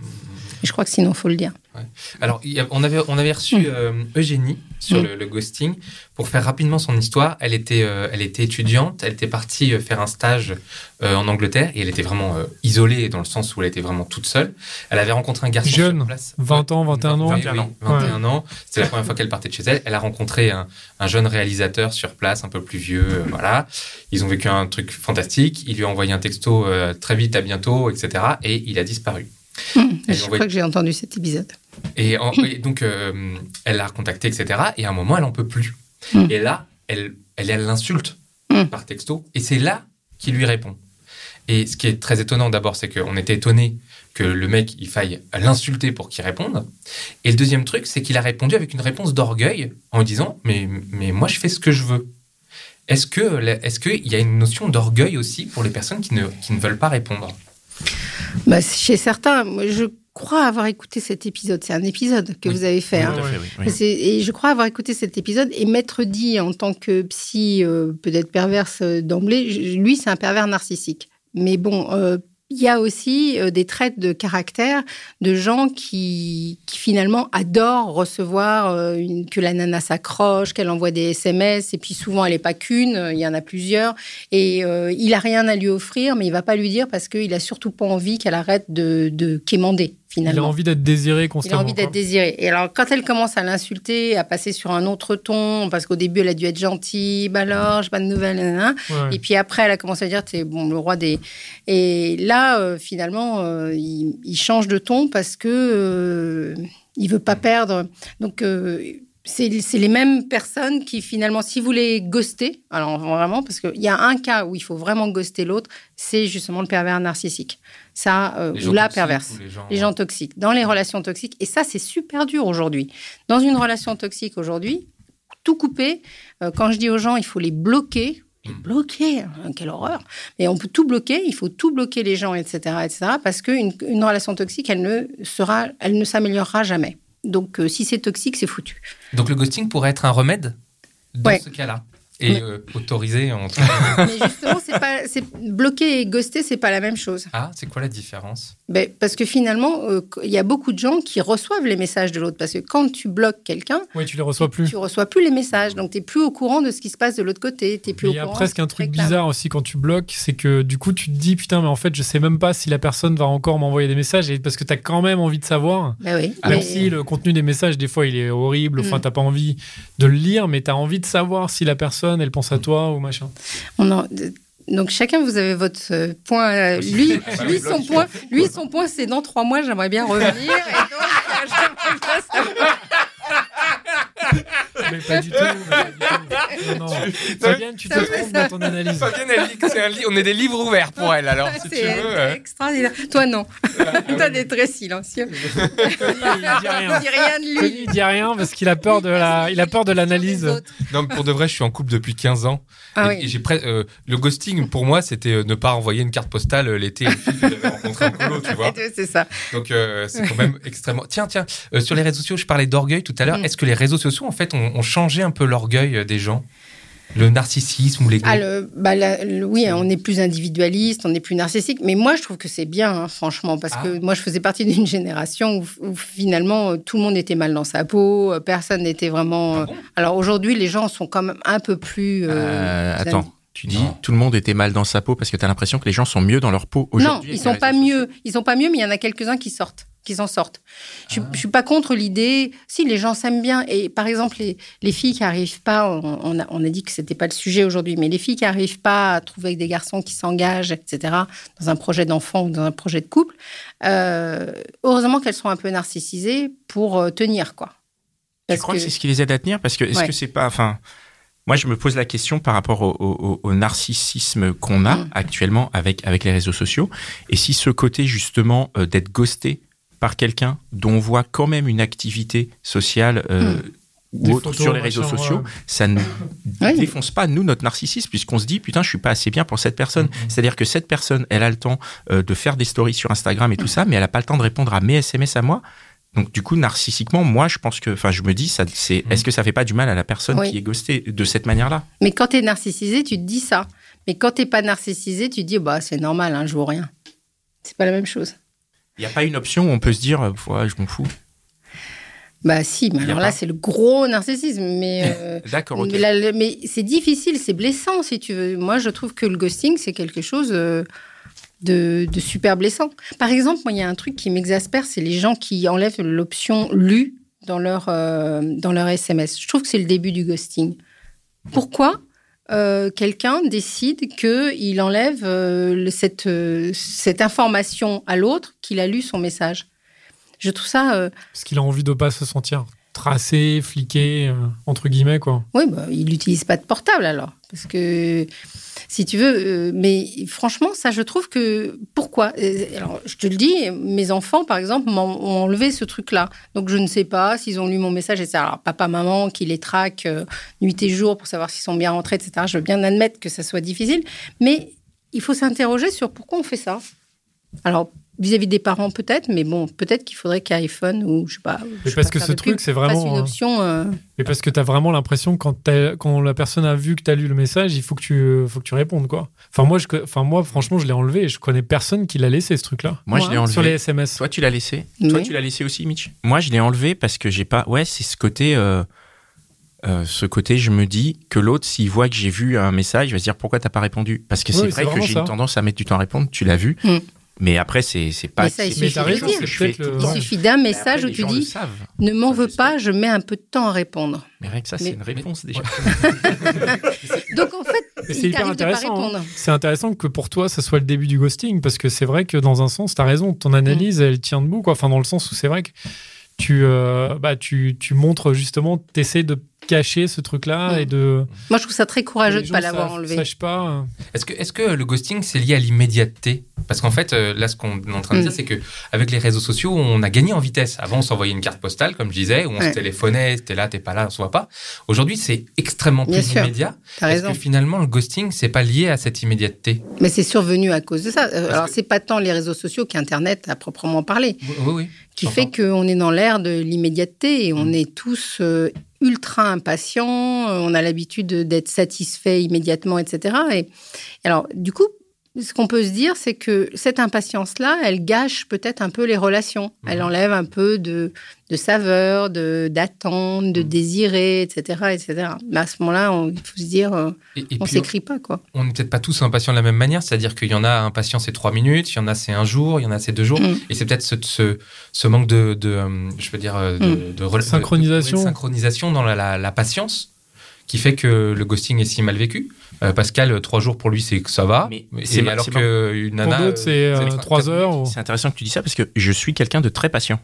Et je crois que sinon, il faut le dire. Alors, on avait, on avait reçu Mm. euh, Eugénie sur Mm. le, le ghosting pour faire rapidement son histoire. Elle était, euh, elle était étudiante, elle était partie euh, faire un stage euh, en Angleterre et elle était vraiment euh, isolée dans le sens où elle était vraiment toute seule. Elle avait rencontré un garçon Jeune, sur place. 20 ans, 21 ans. Oui, 21 oui, ans. 21 ans. C'était la première fois qu'elle partait de chez elle. Elle a rencontré un, un jeune réalisateur sur place, un peu plus vieux. voilà. Ils ont vécu un truc fantastique. Il lui a envoyé un texto très vite, à bientôt, etc. Et il a disparu. Elle je crois que j'ai entendu cet épisode. Et, en- et donc, euh, elle l'a recontacté, etc. Et à un moment, elle en peut plus. Mm. Et là, elle, elle, elle l'insulte par texto. Et c'est là qu'il lui répond. Et ce qui est très étonnant d'abord, c'est qu'on était étonné que le mec, il faille l'insulter pour qu'il réponde. Et le deuxième truc, c'est qu'il a répondu avec une réponse d'orgueil en disant mais, mais moi, je fais ce que je veux. Est-ce que qu'il y a une notion d'orgueil aussi pour les personnes qui ne, qui ne veulent pas répondre? Bah, chez certains, moi, je crois avoir écouté cet épisode. C'est un épisode que Oui. vous avez fait. Hein. fait, oui, Et je crois avoir écouté cet épisode et m'être dit en tant que psy euh, peut-être perverse euh, d'emblée, lui c'est un pervers narcissique. Mais bon, euh, il y a aussi euh, des traits de caractère de gens qui, finalement adorent recevoir euh, que la nana s'accroche, qu'elle envoie des SMS et puis souvent elle n'est pas qu'une, euh, il y en a plusieurs. Et il a rien à lui offrir mais il va pas lui dire parce qu'il a surtout pas envie qu'elle arrête de, de quémander Il a finalement. envie d'être désiré Il constamment. a envie d'être désiré. Et alors, quand elle commence à l'insulter, à passer sur un autre ton, parce qu'au début, elle a dû être gentille, bah alors, j'ai pas de nouvelles, nanana. Ouais. Et puis après, elle a commencé à dire, t'es bon, le roi des. Et là, euh, finalement, euh, il, il change de ton parce que euh, il veut pas perdre. Donc, euh, c'est les mêmes personnes qui, finalement, si vous les ghostez, alors vraiment, parce qu'il y a un cas où il faut vraiment ghoster l'autre, c'est justement le pervers narcissique. Ça, euh, ou la perverse ou les gens, les gens toxiques, dans les relations toxiques. Et ça, c'est super dur aujourd'hui. Dans une relation toxique aujourd'hui, tout couper, euh, quand je dis aux gens, il faut les bloquer. Les bloquer, hein, quelle horreur. Mais on peut tout bloquer, il faut tout bloquer les gens, etc., etc., parce qu'une une relation toxique, elle ne sera, elle ne s'améliorera jamais. Donc, euh, si c'est toxique, c'est foutu. Donc le ghosting pourrait être un remède dans Ouais. ce cas-là? Et Mais- euh, autorisé en <laughs> Mais justement, c'est pas, c'est bloquer et ghoster, c'est pas la même chose. Ah, c'est quoi la différence? Ben, parce que finalement, euh, il y a beaucoup de gens qui reçoivent les messages de l'autre. Parce que quand tu bloques quelqu'un, Oui, tu les reçois plus. tu reçois plus les messages. Donc, tu n'es plus au courant de ce qui se passe de l'autre côté. T'es plus il y a presque un truc bizarre aussi quand tu bloques, c'est que du coup tu te dis putain mais en fait je sais même pas si la personne va encore m'envoyer des messages et parce que tu as quand même envie de savoir. Ben oui. Même mais- si le contenu des messages des fois il est horrible, enfin Mm. t'as pas envie de le lire mais tu as envie de savoir si la personne elle pense à toi ou machin. On en- Donc chacun, vous avez votre euh, point. euh, Lui, lui son point, lui son point, c'est dans trois mois, j'aimerais bien revenir. Et donc, Mais pas du tout. mais pas du tout. Non, non. Fabienne, tu te trompes dans ton analyse. Fabienne, elle dit que c'est un livre. On est des livres ouverts pour elle, alors, si tu c'est veux. euh. extraordinaire. Toi non. Toi t'es très silencieux. <laughs> Il dit rien. Dis rien de lui. il dit rien parce qu'il a peur de la, il a peur de l'analyse. Non, mais pour de vrai, je suis en couple depuis 15 ans. Ah et, oui. j'ai pre- euh, le ghosting, pour moi, c'était euh, ne pas envoyer une carte postale euh, l'été j'avais tu vois. <laughs> C'est ça. Donc, euh, c'est quand même extrêmement. Tiens, tiens, euh, sur les réseaux sociaux, je parlais d'orgueil tout à l'heure. Mm. Est-ce que les réseaux sociaux, en fait, ont, ont changé un peu l'orgueil euh, des gens? Le narcissisme ou l'ego Ah, le- bah, la- le- oui, on est plus individualiste, on est plus narcissique. Mais moi, je trouve que c'est bien, hein, franchement, parce Ah. que moi, je faisais partie d'une génération où, où finalement euh, tout le monde était mal dans sa peau, euh, personne n'était vraiment. Ah bon? Alors aujourd'hui, les gens sont quand même un peu plus. euh, Euh, attends, tu dis Non. tout le monde était mal dans sa peau parce que tu as l'impression que les gens sont mieux dans leur peau Non, aujourd'hui. ils avec sont pas mieux. Ils sont pas mieux, mais il y en a quelques-uns qui sortent, qui s'en sortent. Je, Ah. je suis pas contre l'idée. Si les gens s'aiment bien, et par exemple les, les filles qui arrivent pas, on, on a, on a dit que c'était pas le sujet aujourd'hui, mais les filles qui arrivent pas à trouver des garçons qui s'engagent, etc. Dans un projet d'enfant ou dans un projet de couple, euh, heureusement qu'elles sont un peu narcissisées pour euh, tenir quoi. Tu crois que, c'est ce qui les aide à tenir? Parce que est-ce Ouais. que c'est pas. Enfin, moi, je me pose la question par rapport au, au- au narcissisme qu'on a Mm. actuellement avec, avec les réseaux sociaux. Et si ce côté, justement, euh, d'être ghosté par quelqu'un dont on voit quand même une activité sociale. euh, Des Ou autre photos, sur les réseaux machin, sociaux, ouais. ça ne <laughs> Oui. défonce pas nous notre narcissisme puisqu'on se dit putain je suis pas assez bien pour cette personne. Mm-hmm. C'est-à-dire que cette personne, elle a le temps euh, de faire des stories sur Instagram et tout ça, mais elle a pas le temps de répondre à mes SMS à moi. Donc du coup narcissiquement, moi je pense que, enfin je me dis ça, c'est, est-ce que ça fait pas du mal à la personne Oui. qui est ghostée de cette manière-là? Mais quand tu es narcissisé, tu te dis ça. Mais quand t'es pas narcissisé, tu te dis bah c'est normal, hein, je vaux rien. C'est pas la même chose. Il n'y a pas une option où on peut se dire, euh, ouais, je m'en fous. Bah si, mais alors là c'est le gros narcissisme. Mais, euh, <laughs> D'accord, mais, c'est difficile, c'est blessant si tu veux. Moi je trouve que le ghosting c'est quelque chose euh, de, de super blessant. Par exemple, moi il y a un truc qui m'exaspère, c'est les gens qui enlèvent l'option lu dans leur, euh, dans leur SMS. Je trouve que c'est le début du ghosting. Pourquoi? Euh, quelqu'un décide qu'il enlève euh, euh, cette information à l'autre qu'il a lu son message. Je trouve ça... Parce qu'il a envie de pas se sentir tracé, fliqué, euh, entre guillemets, quoi. Oui, bah, il n'utilise pas de portable alors. Parce que, si tu veux, euh, mais franchement, ça, je trouve que. Pourquoi? Euh, Alors, je te le dis, mes enfants, par exemple, m'ont ont enlevé ce truc-là. Donc, je ne sais pas s'ils ont lu mon message, etc. Alors, papa, maman, qui les traquent euh, nuit et jour pour savoir s'ils sont bien rentrés, etc. Je veux bien admettre que ça soit difficile. Mais il faut s'interroger sur pourquoi on fait ça. Alors, vis-à-vis des parents, peut-être, mais bon, peut-être qu'il faudrait qu'iPhone ou je sais pas. je Mais parce pas que ce truc, c'est vraiment, une euh, option. euh, Mais parce que tu as vraiment l'impression que quand, quand la personne a vu que tu as lu le message, il faut que tu, euh, faut que tu répondes, quoi. Enfin, moi, je, enfin, moi franchement, je l'ai enlevé et je connais personne qui l'a laissé, ce truc-là. Moi, je l'ai enlevé. Sur les SMS. Toi, tu l'as laissé? Toi, tu l'as laissé aussi, Mitch? Moi, je l'ai enlevé parce que j'ai pas. Ouais, c'est ce côté. euh, euh, ce côté, je me dis que l'autre, s'il voit que j'ai vu un message, il va se dire pourquoi t'as pas répondu? Parce que Oui, c'est c'est vrai que j'ai ça. une tendance à mettre du temps à répondre. Tu l'as vu Mm. Mais après, c'est c'est pas. Mais ça, il c'est- suffit d'un message après, où tu dis ne m'en veux pas, je mets un peu de temps à répondre. Mais rien que ça, c'est Mais- une réponse déjà. <laughs> Donc en fait, c'est hyper intéressant. hein. répondre. C'est intéressant que pour toi, ça soit le début du ghosting, parce que c'est vrai que dans un sens, tu as raison, ton analyse, elle tient debout, quoi. Enfin, dans le sens où c'est vrai que tu, euh, bah, tu, tu montres justement, tu essaies de cacher ce truc-là Mm. et de. Moi, je trouve ça très courageux de gens pas l'avoir enlevé. sachent pas. Est-ce que, est-ce que le ghosting, c'est lié à l'immédiateté? Parce qu'en fait, euh, là, ce qu'on est en train de Mm. dire, c'est que avec les réseaux sociaux, on a gagné en vitesse. Avant, on s'envoyait une carte postale, comme je disais, où on Ouais. se téléphonait, t'es là, t'es pas là, on se voit pas. Aujourd'hui, c'est extrêmement Bien plus sûr. immédiat. T'as Est-ce raison. que finalement, le ghosting, c'est pas lié à cette immédiateté? Mais c'est survenu à cause de ça. Euh, Alors, que- c'est pas tant les réseaux sociaux qu'Internet à proprement parler, Oui, oui. Qui Enfin. fait qu'on est dans l'ère de l'immédiateté et on Mm. est tous euh, ultra impatient, on a l'habitude d'être satisfait immédiatement, etc. Et alors, du coup, ce qu'on peut se dire, c'est que cette impatience-là, elle gâche peut-être un peu les relations. Elle Mhm. enlève un peu de, de saveur, de d'attente, de Mhm. désirer, etc., etc. Mais à ce moment-là, il faut se dire, euh, Et, et on s'écrit pas, quoi. on n'est peut-être pas tous impatients de la même manière, c'est-à-dire qu'il y en a impatient c'est trois minutes, il y en a c'est un jour, il y en a c'est deux jours, Mm. et c'est peut-être ce, ce, ce manque de, de, euh, je veux dire, euh, de, Mm. de Synchronisation. de- de synchronisation dans la, la- la patience qui fait que le ghosting est si mal vécu. Euh, Pascal, trois jours pour lui c'est que ça va, Mais c'est alors c'est que une Pour nana, d'autres, c'est euh, euh, trois heures. C'est intéressant que tu dis ça parce que je suis quelqu'un de très patient.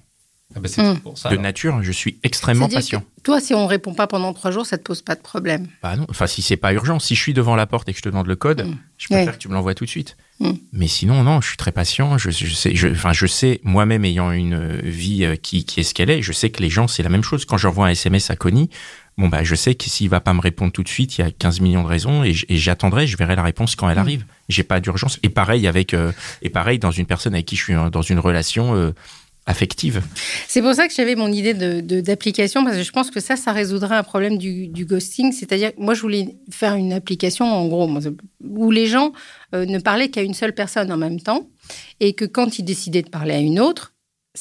Ah bah, Mm. pour ça. De alors. nature, je suis extrêmement patient. Toi, si on répond pas pendant trois jours, ça te pose pas de problème. Bah non, enfin si c'est pas urgent, si je suis devant la porte et que je te demande le code, Mm. je préfère Ouais. que tu me l'envoies tout de suite. Mm. Mais sinon non, je suis très patient. Je, je sais, je, enfin je sais moi-même ayant une vie qui, qui est ce qu'elle est, je sais que les gens c'est la même chose. Quand j'envoie un SMS à Connie, bon bah je sais que s'il va pas me répondre tout de suite, il y a 15 millions de raisons et j'attendrai, je verrai la réponse quand elle Mm. arrive. J'ai pas d'urgence. Et pareil avec euh, et pareil dans une personne avec qui je suis euh, dans une relation euh, affective. C'est pour ça que j'avais mon idée de- de- d'application, parce que je pense que ça, ça résoudrait un problème du, du ghosting. C'est-à-dire, moi, je voulais faire une application, en gros, où les gens euh, ne parlaient qu'à une seule personne en même temps, et que quand ils décidaient de parler à une autre,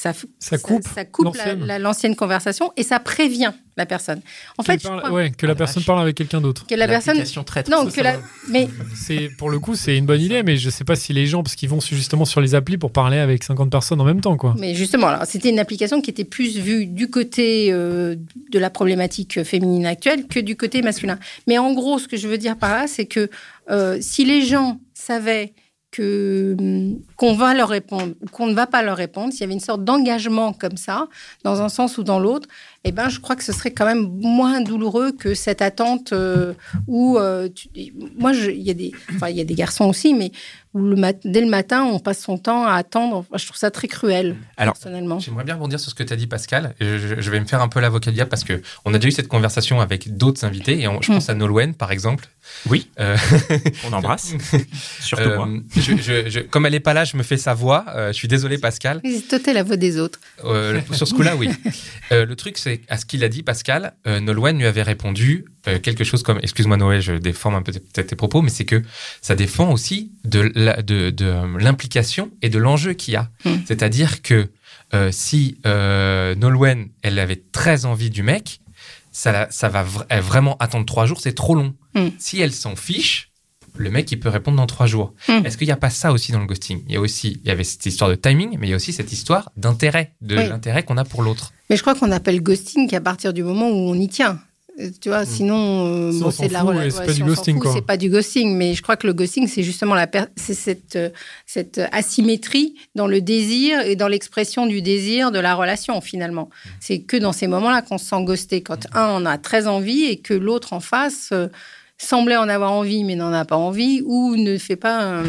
ça, coupe ça, coupe la- l'ancienne. la- l'ancienne conversation et ça prévient la personne. En fait, Qu'elle je parle- crois ouais, que la Ah, personne vache. parle avec quelqu'un d'autre. que la personne. Traite. Non, Ça, que ça la. Mais <laughs> C'est pour le coup, c'est une bonne idée, mais je sais pas si les gens, parce qu'ils vont justement sur les applis pour parler avec 50 personnes en même temps, quoi. Mais justement, c'était une application qui était plus vue du côté euh, de la problématique féminine actuelle que du côté masculin. Mais en gros, ce que je veux dire par là, c'est que euh, si les gens savaient que hum, qu'on va leur répondre qu'on ne va pas leur répondre, s'il y avait une sorte d'engagement comme ça, dans un sens ou dans l'autre, eh ben, je crois que ce serait quand même moins douloureux que cette attente euh, où, euh, tu- moi, il y a des, enfin, il y a des garçons aussi, mais où le mat- dès le matin, on passe son temps à attendre. Enfin, je trouve ça très cruel, Alors, personnellement. J'aimerais bien rebondir sur ce que tu as dit, Pascal. Je, je- je vais me faire un peu l'avocat diable parce que on a déjà eu cette conversation avec d'autres invités. Et on- je Hmm. pense à Nolwenn, par exemple. Oui. Euh, <laughs> On embrasse. <laughs> Surtout euh, moi. je- je- je- comme elle n'est pas là, je me fais sa voix. Euh, je suis désolé, Pascal. Oui, Toi, t'es la voix des autres. Euh, sur ce coup-là, oui. <laughs> Euh, le truc, c'est à ce qu'il a dit, Pascal, euh, Nolwenn lui avait répondu euh, quelque chose comme, excuse-moi Noël, je déforme un peu peut-être tes propos, mais c'est que ça défend aussi de, la- de, de, euh, l'implication et de l'enjeu qu'il y a. Mm. C'est-à-dire que euh, si Nolwenn, elle avait très envie du mec, ça, va vraiment attendre trois jours, c'est trop long. Mm. Si elle s'en fiche, le mec, il peut répondre dans trois jours. Mm. Est-ce qu'il n'y a pas ça aussi dans le ghosting? Il y a aussi, il y avait cette histoire de timing, mais il y a aussi cette histoire d'intérêt, de Oui. l'intérêt qu'on a pour l'autre. Mais je crois qu'on appelle ghosting qu'à partir du moment où on y tient. Euh, Tu vois, sinon, euh, Si bon, c'est de la fout, rela- et c'est pas si du ghosting, fout, quoi. C'est pas du ghosting, mais je crois que le ghosting, c'est justement la per- c'est cette, euh, cette asymétrie dans le désir et dans l'expression du désir de la relation, finalement. Mmh. C'est que dans ces moments-là qu'on se sent ghosté. Quand un en a très envie et que l'autre en face euh, semblait en avoir envie, mais n'en a pas envie, ou ne fait pas un.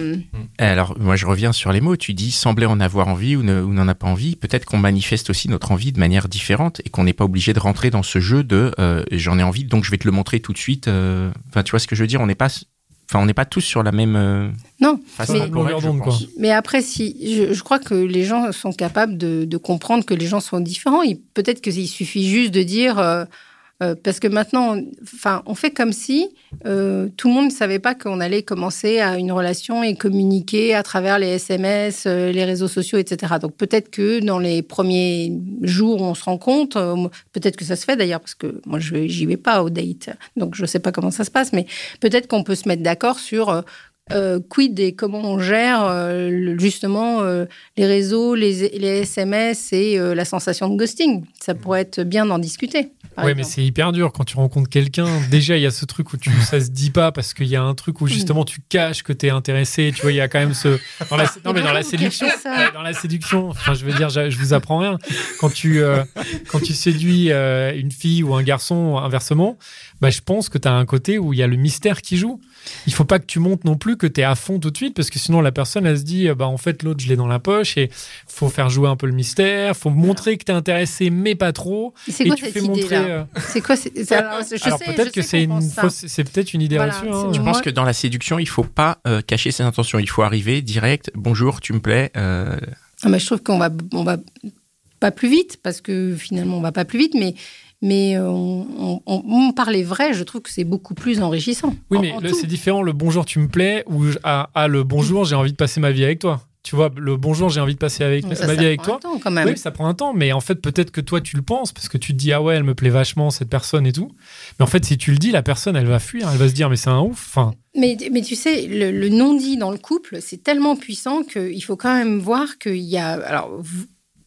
Alors, moi, je reviens sur les mots. Tu dis sembler en avoir envie ou ne- ou n'en a pas envie. Peut-être qu'on manifeste aussi notre envie de manière différente et qu'on n'est pas obligé de rentrer dans ce jeu de euh, j'en ai envie, donc je vais te le montrer tout de suite. euh. Enfin, tu vois ce que je veux dire? On n'est pas, enfin, on n'est pas tous sur la même euh, Non, façon Mais- temporelle, Longueur je d'onde, pense. quoi. Mais après, si je, je crois que les gens sont capables de, de comprendre que les gens sont différents. Peut-être qu'il suffit juste de dire, euh, parce que maintenant, enfin, on fait comme si euh, tout le monde ne savait pas qu'on allait commencer à une relation et communiquer à travers les SMS, euh, les réseaux sociaux, etc. Donc peut-être que dans les premiers jours on se rend compte, peut-être que ça se fait d'ailleurs, parce que moi, je j'y vais pas au date, donc je sais pas comment ça se passe, mais peut-être qu'on peut se mettre d'accord sur euh, quid et comment on gère euh, justement euh, les réseaux, les, les SMS et la sensation de ghosting. Ça pourrait être bien d'en discuter. Ouais, mais c'est hyper dur quand tu rencontres quelqu'un. Déjà, il y a ce truc où tu, ça se dit pas parce qu'il y a un truc où justement tu caches que tu es intéressé. Tu vois, il y a quand même ce. Dans la, non, mais dans la séduction. Dans la séduction, enfin, je veux dire, je je vous apprends rien. Quand tu, quand tu séduis une fille ou un garçon, inversement, bah, je pense que tu as un côté où il y a le mystère qui joue. Il faut pas que tu montes non plus que tu es à fond tout de suite parce que sinon la personne elle se dit bah en fait l'autre je l'ai dans la poche et faut faire jouer un peu le mystère, faut montrer que tu es intéressé mais pas trop C'est et quoi cette euh, C'est quoi c'est- c'est- Alors, je alors sais- peut-être que c'est une fausse- c'est peut-être une idée Voilà, reçue. hein. c'est- Je pense que dans la séduction, il faut pas euh, cacher ses intentions. Il faut arriver direct. Bonjour, tu me plais. euh, Ah, mais je trouve qu'on va, on va pas plus vite parce que finalement on va pas plus vite, mais Mais euh, on, on, on parler vrai, je trouve que c'est beaucoup plus enrichissant. Oui, mais en c'est différent. Le bonjour, tu me plais, ou je- ah, ah, le bonjour, j'ai envie de passer ma vie avec toi. Tu vois, le bonjour, j'ai envie de passer avec, Ça, ma ça vie avec prend un temps, quand même. Oui, ça prend un temps, mais en fait, peut-être que toi, tu le penses, parce que tu te dis, ah ouais, elle me plaît vachement, cette personne et tout. Mais en fait, si tu le dis, la personne, elle va fuir, elle va se dire, mais c'est un ouf. Enfin, Mais, mais tu sais, le, le non-dit dans le couple, c'est tellement puissant qu'il faut quand même voir qu'il y a. Alors,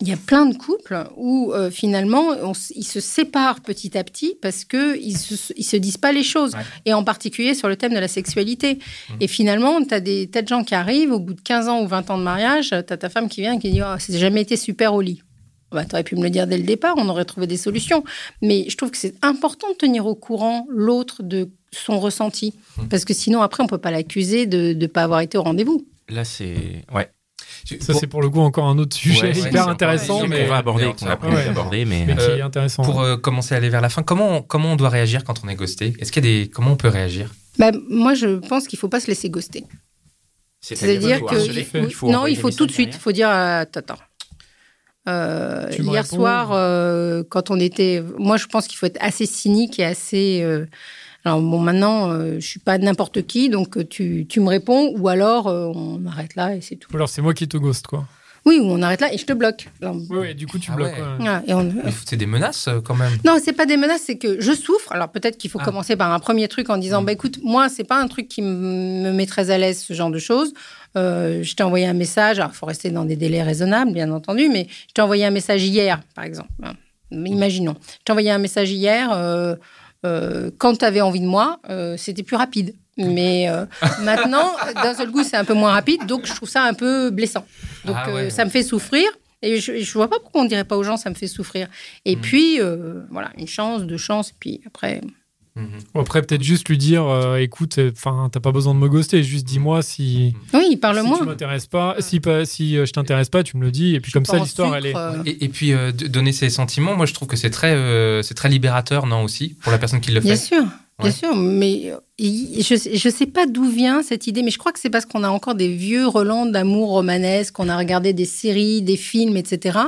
il y a plein de couples où euh, finalement on ils se séparent petit à petit parce que ils se, ils se disent pas les choses Ouais. et en particulier sur le thème de la sexualité et finalement tu as des tas de gens qui arrivent au bout de 15 ans ou 20 ans de mariage tu as ta femme qui vient et qui dit oh, c'est jamais été super au lit bah, tu aurais pu me le dire dès le départ, on aurait trouvé des solutions. Mais je trouve que c'est important de tenir au courant l'autre de son ressenti. Parce que sinon, après, on peut pas l'accuser de ne pas avoir été au rendez-vous. Là, c'est. Ouais. Ça, c'est pour le coup encore un autre sujet Ouais, hyper intéressant, mais, qu'on va aborder, qu'on on a ouais. d'aborder, mais. mais qui Euh, est intéressant. Pour euh, commencer à aller vers la fin, comment, comment on doit réagir quand on est ghosté? Est-ce qu'il y a des comment on peut réagir? Bah, moi, je pense qu'il faut pas se laisser ghoster. C'est-à-dire que harceler, oui, il faut non, il faut tout de suite. Il faut dire euh, attends. attends. Euh, hier soir, euh, quand on était, moi, je pense qu'il faut être assez cynique et assez. Alors bon, maintenant, euh, je suis pas n'importe qui, donc euh, tu, tu me réponds, ou alors euh, on arrête là et c'est tout. Ou alors c'est moi qui te ghost, quoi. Oui, ou on arrête là et je te bloque. Alors, Oui, oui, du coup, tu Ah bloques. ouais. ouais. voilà, et on- Mais C'est des menaces euh, quand même. Non, c'est pas des menaces, c'est que je souffre. Alors peut-être qu'il faut Ah. commencer par un premier truc en disant, Mm. bah écoute, moi c'est pas un truc qui me met très à l'aise ce genre de choses. Euh, je t'ai envoyé un message. Alors il faut rester dans des délais raisonnables, bien entendu, mais je t'ai envoyé un message hier, par exemple. Hein. Imaginons, je t'ai envoyé un message hier. euh, euh, quand tu avais envie de moi, euh, c'était plus rapide. Mais euh, <laughs> maintenant, d'un seul coup, c'est un peu moins rapide, donc je trouve ça un peu blessant. Donc Ah ouais. ça me fait souffrir. Et je, je vois pas pourquoi on dirait pas aux gens, ça me fait souffrir. Et Mm. puis, voilà, une chance, deux chances, et puis après. Ou après, peut-être juste lui dire, euh, écoute, enfin, t'as pas besoin de me ghoster, juste dis-moi si, Oui, si parle-moi. tu m'intéresses pas, si, pas, si euh, je t'intéresse pas, tu me le dis, et puis comme ça, l'histoire, elle est. euh, Et, et puis euh, donner ses sentiments, moi je trouve que c'est très, euh, c'est très libérateur, non aussi, pour la personne qui le fait. Bien sûr, Ouais. bien sûr, mais euh, je je sais pas d'où vient cette idée, mais je crois que c'est parce qu'on a encore des vieux relents d'amour romanesque, qu'on a regardé des séries, des films, etc.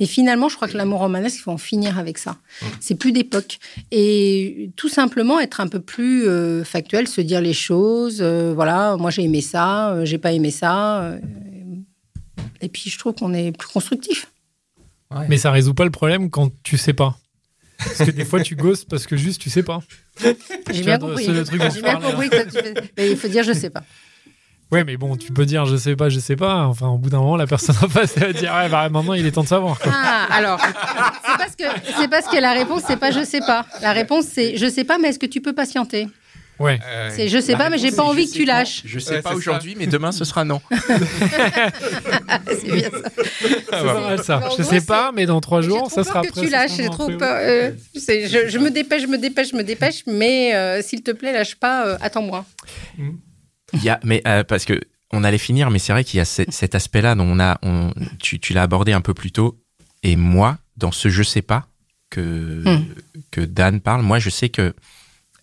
Mais finalement, je crois que l'amour romanesque, il faut en finir avec ça. C'est plus d'époque. Et tout simplement être un peu plus euh, factuel, se dire les choses. euh, voilà, moi j'ai aimé ça, euh, j'ai pas aimé ça. euh, et puis je trouve qu'on est plus constructif. Ouais. Mais ça résout pas le problème quand tu sais pas. Parce que des fois, tu ghostes parce que juste, tu sais pas. J'ai bien compris. c'est le truc dont J'ai je bien parlais, compris que tu fais- mais il faut dire je sais pas. Ouais, mais bon, tu peux dire, je sais pas, je sais pas. Enfin, au bout d'un moment, la personne en face, va dire, ouais, bah maintenant, il est temps de savoir. quoi. Ah, alors, c'est parce que c'est parce que la réponse c'est pas je sais pas. La réponse c'est je sais pas, mais est-ce que tu peux patienter? Ouais. Euh, C'est je sais pas, mais j'ai pas envie que tu lâches. Je sais Ouais, pas aujourd'hui, mais demain ce sera non. <laughs> C'est bien ça. C'est pas mal ça. Je sais pas, mais dans trois J'ai jours, trop ça peur sera que tu lâches. J'ai trop peur. euh, je, je me dépêche, je me dépêche, je me dépêche, mais euh, s'il te plaît, lâche pas. euh, Attends-moi. Il y a, mais euh, parce que on allait finir, mais c'est vrai qu'il y a ce- cet aspect-là dont on a, on, tu, tu l'as abordé un peu plus tôt. Et moi, dans ce je sais pas que Hmm. que Dan parle, moi je sais que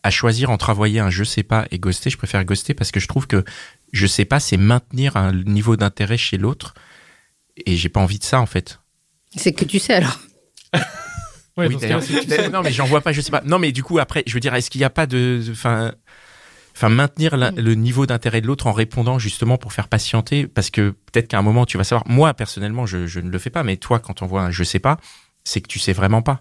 à choisir entre envoyer un je sais pas et ghoster, je préfère ghoster parce que je trouve que je sais pas, c'est maintenir un niveau d'intérêt chez l'autre. Et j'ai pas envie de ça en fait. C'est que tu sais alors. Ouais, oui, d'ailleurs. tu sais. non, mais j'en vois pas, je sais pas. Non, mais du coup, après, je veux dire, est-ce qu'il n'y a pas de. Enfin. Enfin, maintenir la- le niveau d'intérêt de l'autre en répondant justement pour faire patienter, parce que peut-être qu'à un moment tu vas savoir. Moi personnellement, je, je ne le fais pas, mais toi, quand on voit un je sais pas, c'est que tu sais vraiment pas.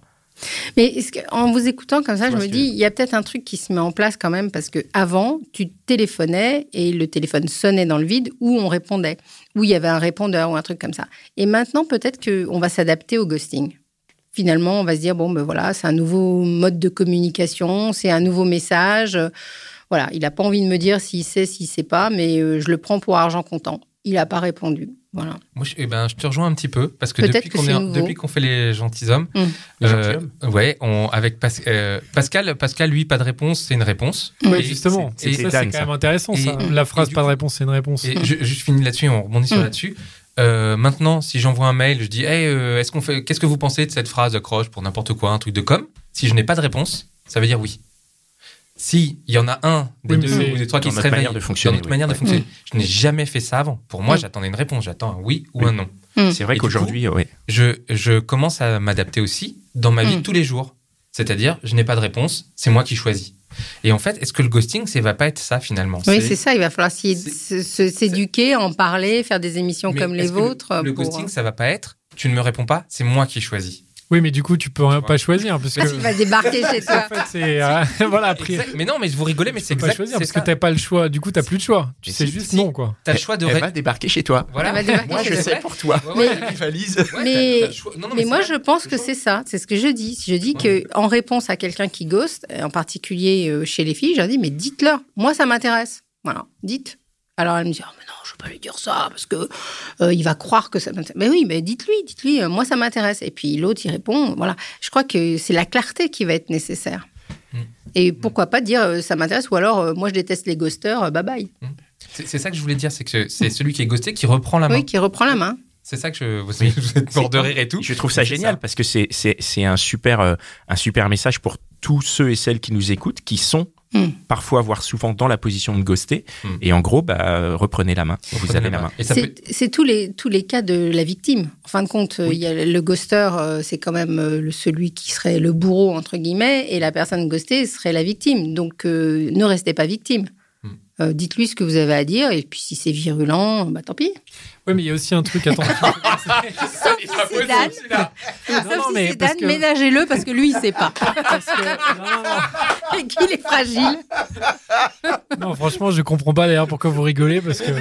Mais est-ce que- en vous écoutant comme ça, je me dis, il y a peut-être un truc qui se met en place quand même, parce que avant, tu téléphonais et le téléphone sonnait dans le vide ou on répondait, ou il y avait un répondeur ou un truc comme ça. Et maintenant, peut-être qu'on va s'adapter au ghosting. Finalement, on va se dire, bon, ben voilà, c'est un nouveau mode de communication, c'est un nouveau message. Voilà, il n'a pas envie de me dire s'il sait, s'il sait pas, mais euh, je le prends pour argent comptant. Il n'a pas répondu. Voilà. Moi, je, eh ben, je te rejoins un petit peu parce que depuis qu'on fait les gentilshommes, Mm. Les euh, gentilshommes ouais, on, avec Pas- euh, Pascal, Pascal, lui, pas de réponse, c'est une réponse. Et justement. c'est- ça, quand ça. même intéressant, Et- ça. La phrase pas de réponse, c'est une réponse. Et je, je finis là-dessus, on rebondit sur Mm. là-dessus. Euh, maintenant, si j'envoie un mail, je dis, hey, euh, est-ce qu'on fait, qu'est-ce que vous pensez de cette phrase accroche pour n'importe quoi, un truc de com? Si je n'ai pas de réponse, ça veut dire oui. Si il y en a un des Oui, deux ou des trois qui se notre réveille manière de fonctionner, dans notre oui. manière de Ouais. fonctionner, je n'ai jamais fait ça avant. Pour moi, Mm. j'attendais une réponse, j'attends un oui ou Oui. un non. Mm. C'est vrai qu'aujourd'hui, ouais. Je, je commence à m'adapter aussi dans ma vie Mm. de tous les jours. C'est-à-dire, je n'ai pas de réponse, c'est moi qui choisis. Et en fait, est-ce que le ghosting, ça va pas être ça finalement? Oui, c'est ça. Il va falloir s'éduquer, en parler, faire des émissions Mais comme les le- vôtres. Le, pour- ghosting, ça va pas être. Tu ne me réponds pas, c'est moi qui choisis? Oui, mais du coup, tu peux rien- pas choisir parce que. Il va débarquer <laughs> chez En toi. fait, c'est. euh, <laughs> voilà, après. Mais non, mais vous rigolez, mais Tu c'est peux pas choisir parce ça. que t'as pas le choix. Du coup, t'as plus de choix. Tu sais juste si. non, quoi. T'as le choix de. Elle va débarquer chez toi. Voilà. Elle va débarquer Moi, chez je sais pour toi. Ouais, Mais- ouais, ouais, Mais- non, non, moi, je pense que c'est ça. C'est ce que je dis. Je dis que en réponse à quelqu'un qui ghost, en particulier euh, chez les filles, je leur dis mais dites-leur. Moi, ça m'intéresse. Voilà, dites. Alors elle me dit oh, mais non, je peux pas lui dire ça parce que euh, il va croire que ça m'intéresse. Mais oui, mais dites-lui, dites-lui. euh, moi, ça m'intéresse. Et puis l'autre, il répond. Voilà. Je crois que c'est la clarté qui va être nécessaire. Mm. Et pourquoi pas dire euh, ça m'intéresse ou alors euh, moi je déteste les ghosters, euh, bye bye. C'est c'est ça que je voulais dire, c'est que c'est celui qui est ghosté qui reprend la main. Oui, qui reprend la main. C'est ça que je. Vous, vous êtes mort de rire et tout. Je trouve ça génial parce que c'est c'est c'est un super un super message pour tous ceux et celles qui nous écoutent qui sont Hmm. parfois voire souvent dans la position de ghoster Hmm. et en gros bah reprenez la main vous avez la main. Peut. C'est tous les, tous les cas de la victime. En fin de compte, euh, il y a le ghoster, euh, c'est quand même euh, le, celui qui serait le bourreau, entre guillemets, et la personne ghostée serait la victime. Donc, euh, ne restez pas victime. Euh, Dites-lui ce que vous avez à dire, et puis si c'est virulent, bah tant pis. Oui, mais il y a aussi un truc. Attends. <laughs> Sauf si c'est Dan, Non, sauf non, si mais c'est parce Dan, que- ménagez-le parce que lui, il sait pas. parce que- non, non, non. <laughs> et qu'il est fragile. Non, franchement, je comprends pas d'ailleurs pourquoi vous rigolez parce que.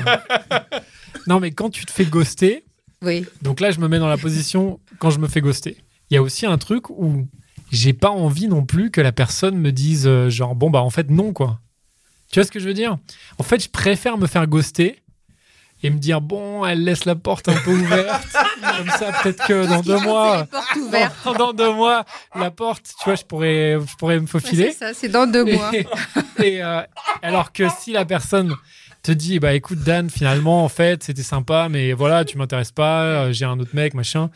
Non, mais quand tu te fais ghoster, Oui. donc là, je me mets dans la position quand je me fais ghoster. Il y a aussi un truc où j'ai pas envie non plus que la personne me dise euh, genre bon bah en fait non quoi. Tu vois ce que je veux dire? En fait, je préfère me faire ghoster et me dire bon, elle laisse la porte un peu ouverte <laughs> comme ça peut-être que dans deux mois ouvertes. dans deux mois la porte, tu vois, je pourrais je pourrais me Ouais, faufiler. C'est ça, c'est dans deux mois. Et, et, euh, alors que si la personne te dit, bah écoute Dan, finalement, en fait, c'était sympa, mais voilà, tu m'intéresses pas, euh, j'ai un autre mec, machin.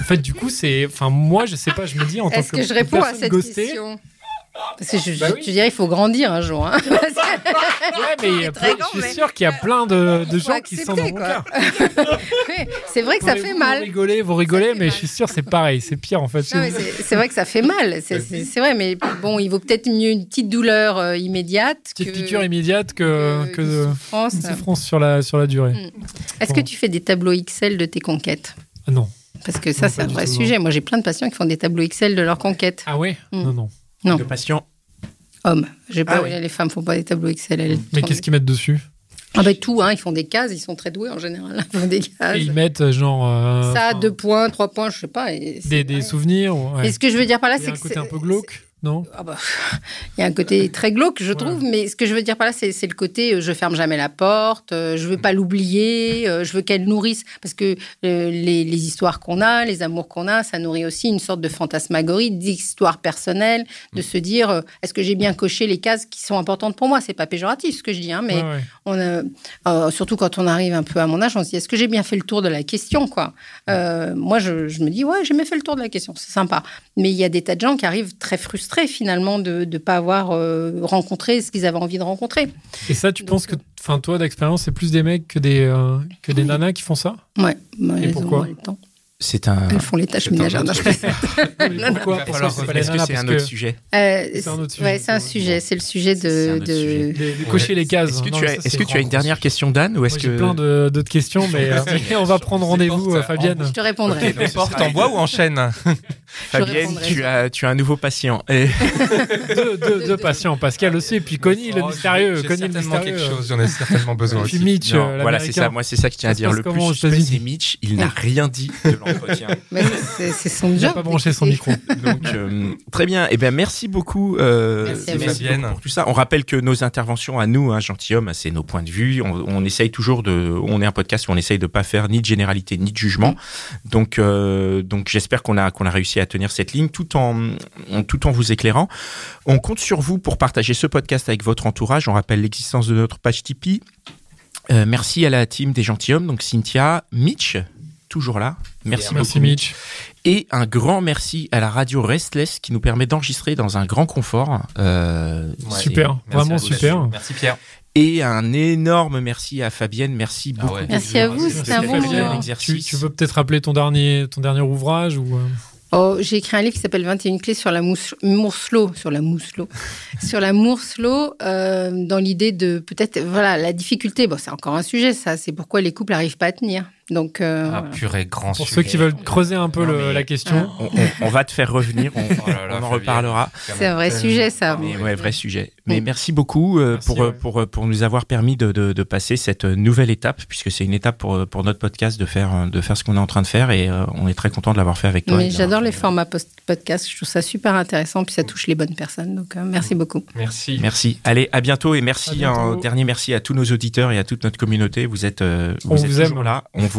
En fait, du coup, c'est, enfin, moi, je sais pas, je me dis en tant Est-ce que, que je réponds à personne cette ghostée, question? Parce que je, Bah je- oui. je dirais, il faut grandir un jour. hein. Parce <laughs> que- Ouais, mais plein- grand, je suis mais- sûr qu'il y a plein de, gens qui sont dans mon. <laughs> Oui, c'est vrai que ça Vous- fait vous mal. rigolez, vous rigolez, mais mal. je suis sûr c'est pareil, c'est pire en fait. chez Non, mais vous. c'est c'est vrai que ça fait mal. C'est- C'est c'est vrai, mais bon, il vaut peut-être mieux une petite douleur euh, immédiate. Petite que- piqûre immédiate que, que que une de- souffrance. une souffrance sur la, sur la durée. Mm. Est-ce que tu fais des tableaux Excel de tes conquêtes Ah non. Parce que ça, Non, c'est un vrai sujet. Moi, j'ai plein de patients qui font des tableaux Excel de leurs conquêtes. Ah ouais? Mm. Non, non. Non. Le patient Hommes. J'ai pas, Ah oui. Les femmes font pas des tableaux Excel. Elles Mais qu'est-ce qu'ils mettent dessus? Ah bah tout, hein, ils font des cases. Ils sont très doués en général. Ils font des cases. Et ils mettent euh, genre. euh, Ça, enfin, deux points, trois points, je sais pas. et des, des souvenirs ou- ouais. Et ce que je veux dire par là, c'est que côté c'est- un peu glauque, non Ah bah, il y a un côté très glauque, je trouve, mais ce que je veux dire par là, c'est le côté euh, je ferme jamais la porte, euh, je veux pas l'oublier, euh, je veux qu'elle nourrisse. Parce que les, les histoires qu'on a, les amours qu'on a, ça nourrit aussi une sorte de fantasmagorie, d'histoire personnelle, de se dire est-ce que j'ai bien coché les cases qui sont importantes pour moi? C'est pas péjoratif ce que je dis, hein, mais Ouais, ouais. on a- euh, surtout quand on arrive un peu à mon âge, on se dit est-ce que j'ai bien fait le tour de la question quoi? Euh, Moi, je, je me dis ouais, j'ai bien fait le tour de la question, c'est sympa. Mais il y a des tas de gens qui arrivent très frustrés finalement de ne pas avoir euh, rencontré ce qu'ils avaient envie de rencontrer. Et ça, tu Donc, penses que, enfin, toi, d'expérience, c'est plus des mecs que des, euh, que des Oui. nanas qui font ça? Ouais, bah, Et pourquoi? ont le temps. C'est un Elles font les tâches ménagères. Non, <laughs> Pourquoi est-ce que c'est parce un que autre sujet Euh, C'est un autre sujet, ouais, c'est un c'est- sujet. C'est le sujet de. un autre de- sujet. de, de cocher les cases. est-ce que Non, tu as une dernière sujet. question Dan ou est-ce j'ai que plein d'autres questions, mais, euh, <laughs> on va prendre rendez-vous, euh, Fabienne. Je te répondrai. Les portes en bois ou en chêne? <laughs> Fabienne tu as tu as un nouveau patient et Deux, patients, Pascal aussi, et puis Connie, le Oh, mystérieux. Connie, le certainement mystérieux. quelque chose, j'en ai certainement besoin Et puis aussi. Mitch, euh, voilà, c'est ça. Moi, c'est ça que je tiens à dire. Le plus c'est Mitch. Il n'a rien dit de l'entretien. Mais c'est c'est son Il job. n'a pas branché son micro. Donc, euh, très bien. Eh bien, merci beaucoup, euh, Merci à vous. Fabienne, pour tout ça. On rappelle que nos interventions à nous, hein, gentilhomme, c'est nos points de vue. On, on essaye toujours de. On est un podcast où on essaye de pas faire ni de généralité ni de jugement. Donc, euh, donc, j'espère qu'on a qu'on a réussi à tenir cette ligne tout en en- tout en vous éclairant. On compte sur vous pour partager ce podcast avec votre entourage. On rappelle l'existence de notre page Tipeee. Euh, merci à la team des gentilshommes, donc Cynthia, Mitch, toujours là. Merci, Merci beaucoup. Mitch. Et un grand merci à la radio Restless qui nous permet d'enregistrer dans un grand confort. Euh, Ouais, Super, merci vraiment super. Merci Pierre. et un énorme merci à Fabienne. Merci Ah beaucoup. ouais. Merci à vous, c'était un bon Fabienne, moment. exercice. Tu, tu veux peut-être rappeler ton dernier, ton dernier ouvrage ou euh, Oh, j'ai écrit un livre qui s'appelle 21 clés sur la mousselot, sur la mousselot, <laughs> sur la mousselot, euh, dans l'idée de peut-être, voilà, la difficulté. Bon, c'est encore un sujet, ça. C'est pourquoi les couples n'arrivent pas à tenir. Donc, euh, Ah, purée, grand Pour sujet. ceux qui veulent creuser un peu Non, le- mais- la question. On, on- on va te faire revenir, on, <laughs> Oh là là, on en reparlera. c'est un vrai sujet, ça. Mais ouais, vrai sujet. Mais merci beaucoup euh, Merci, pour, ouais. euh, pour, euh, pour nous avoir permis de, de, de passer cette nouvelle étape, puisque c'est une étape pour, pour notre podcast de faire, euh, de faire ce qu'on est en train de faire et euh, on est très content de l'avoir fait avec toi. Mais j'adore les formats podcast. Je trouve ça super intéressant, puis ça touche les bonnes personnes. Donc, euh, merci beaucoup. Merci. Merci. Allez, à bientôt et merci. Un dernier merci à tous nos auditeurs et à toute notre communauté. Vous êtes, euh, vous On êtes vous toujours aime. là. On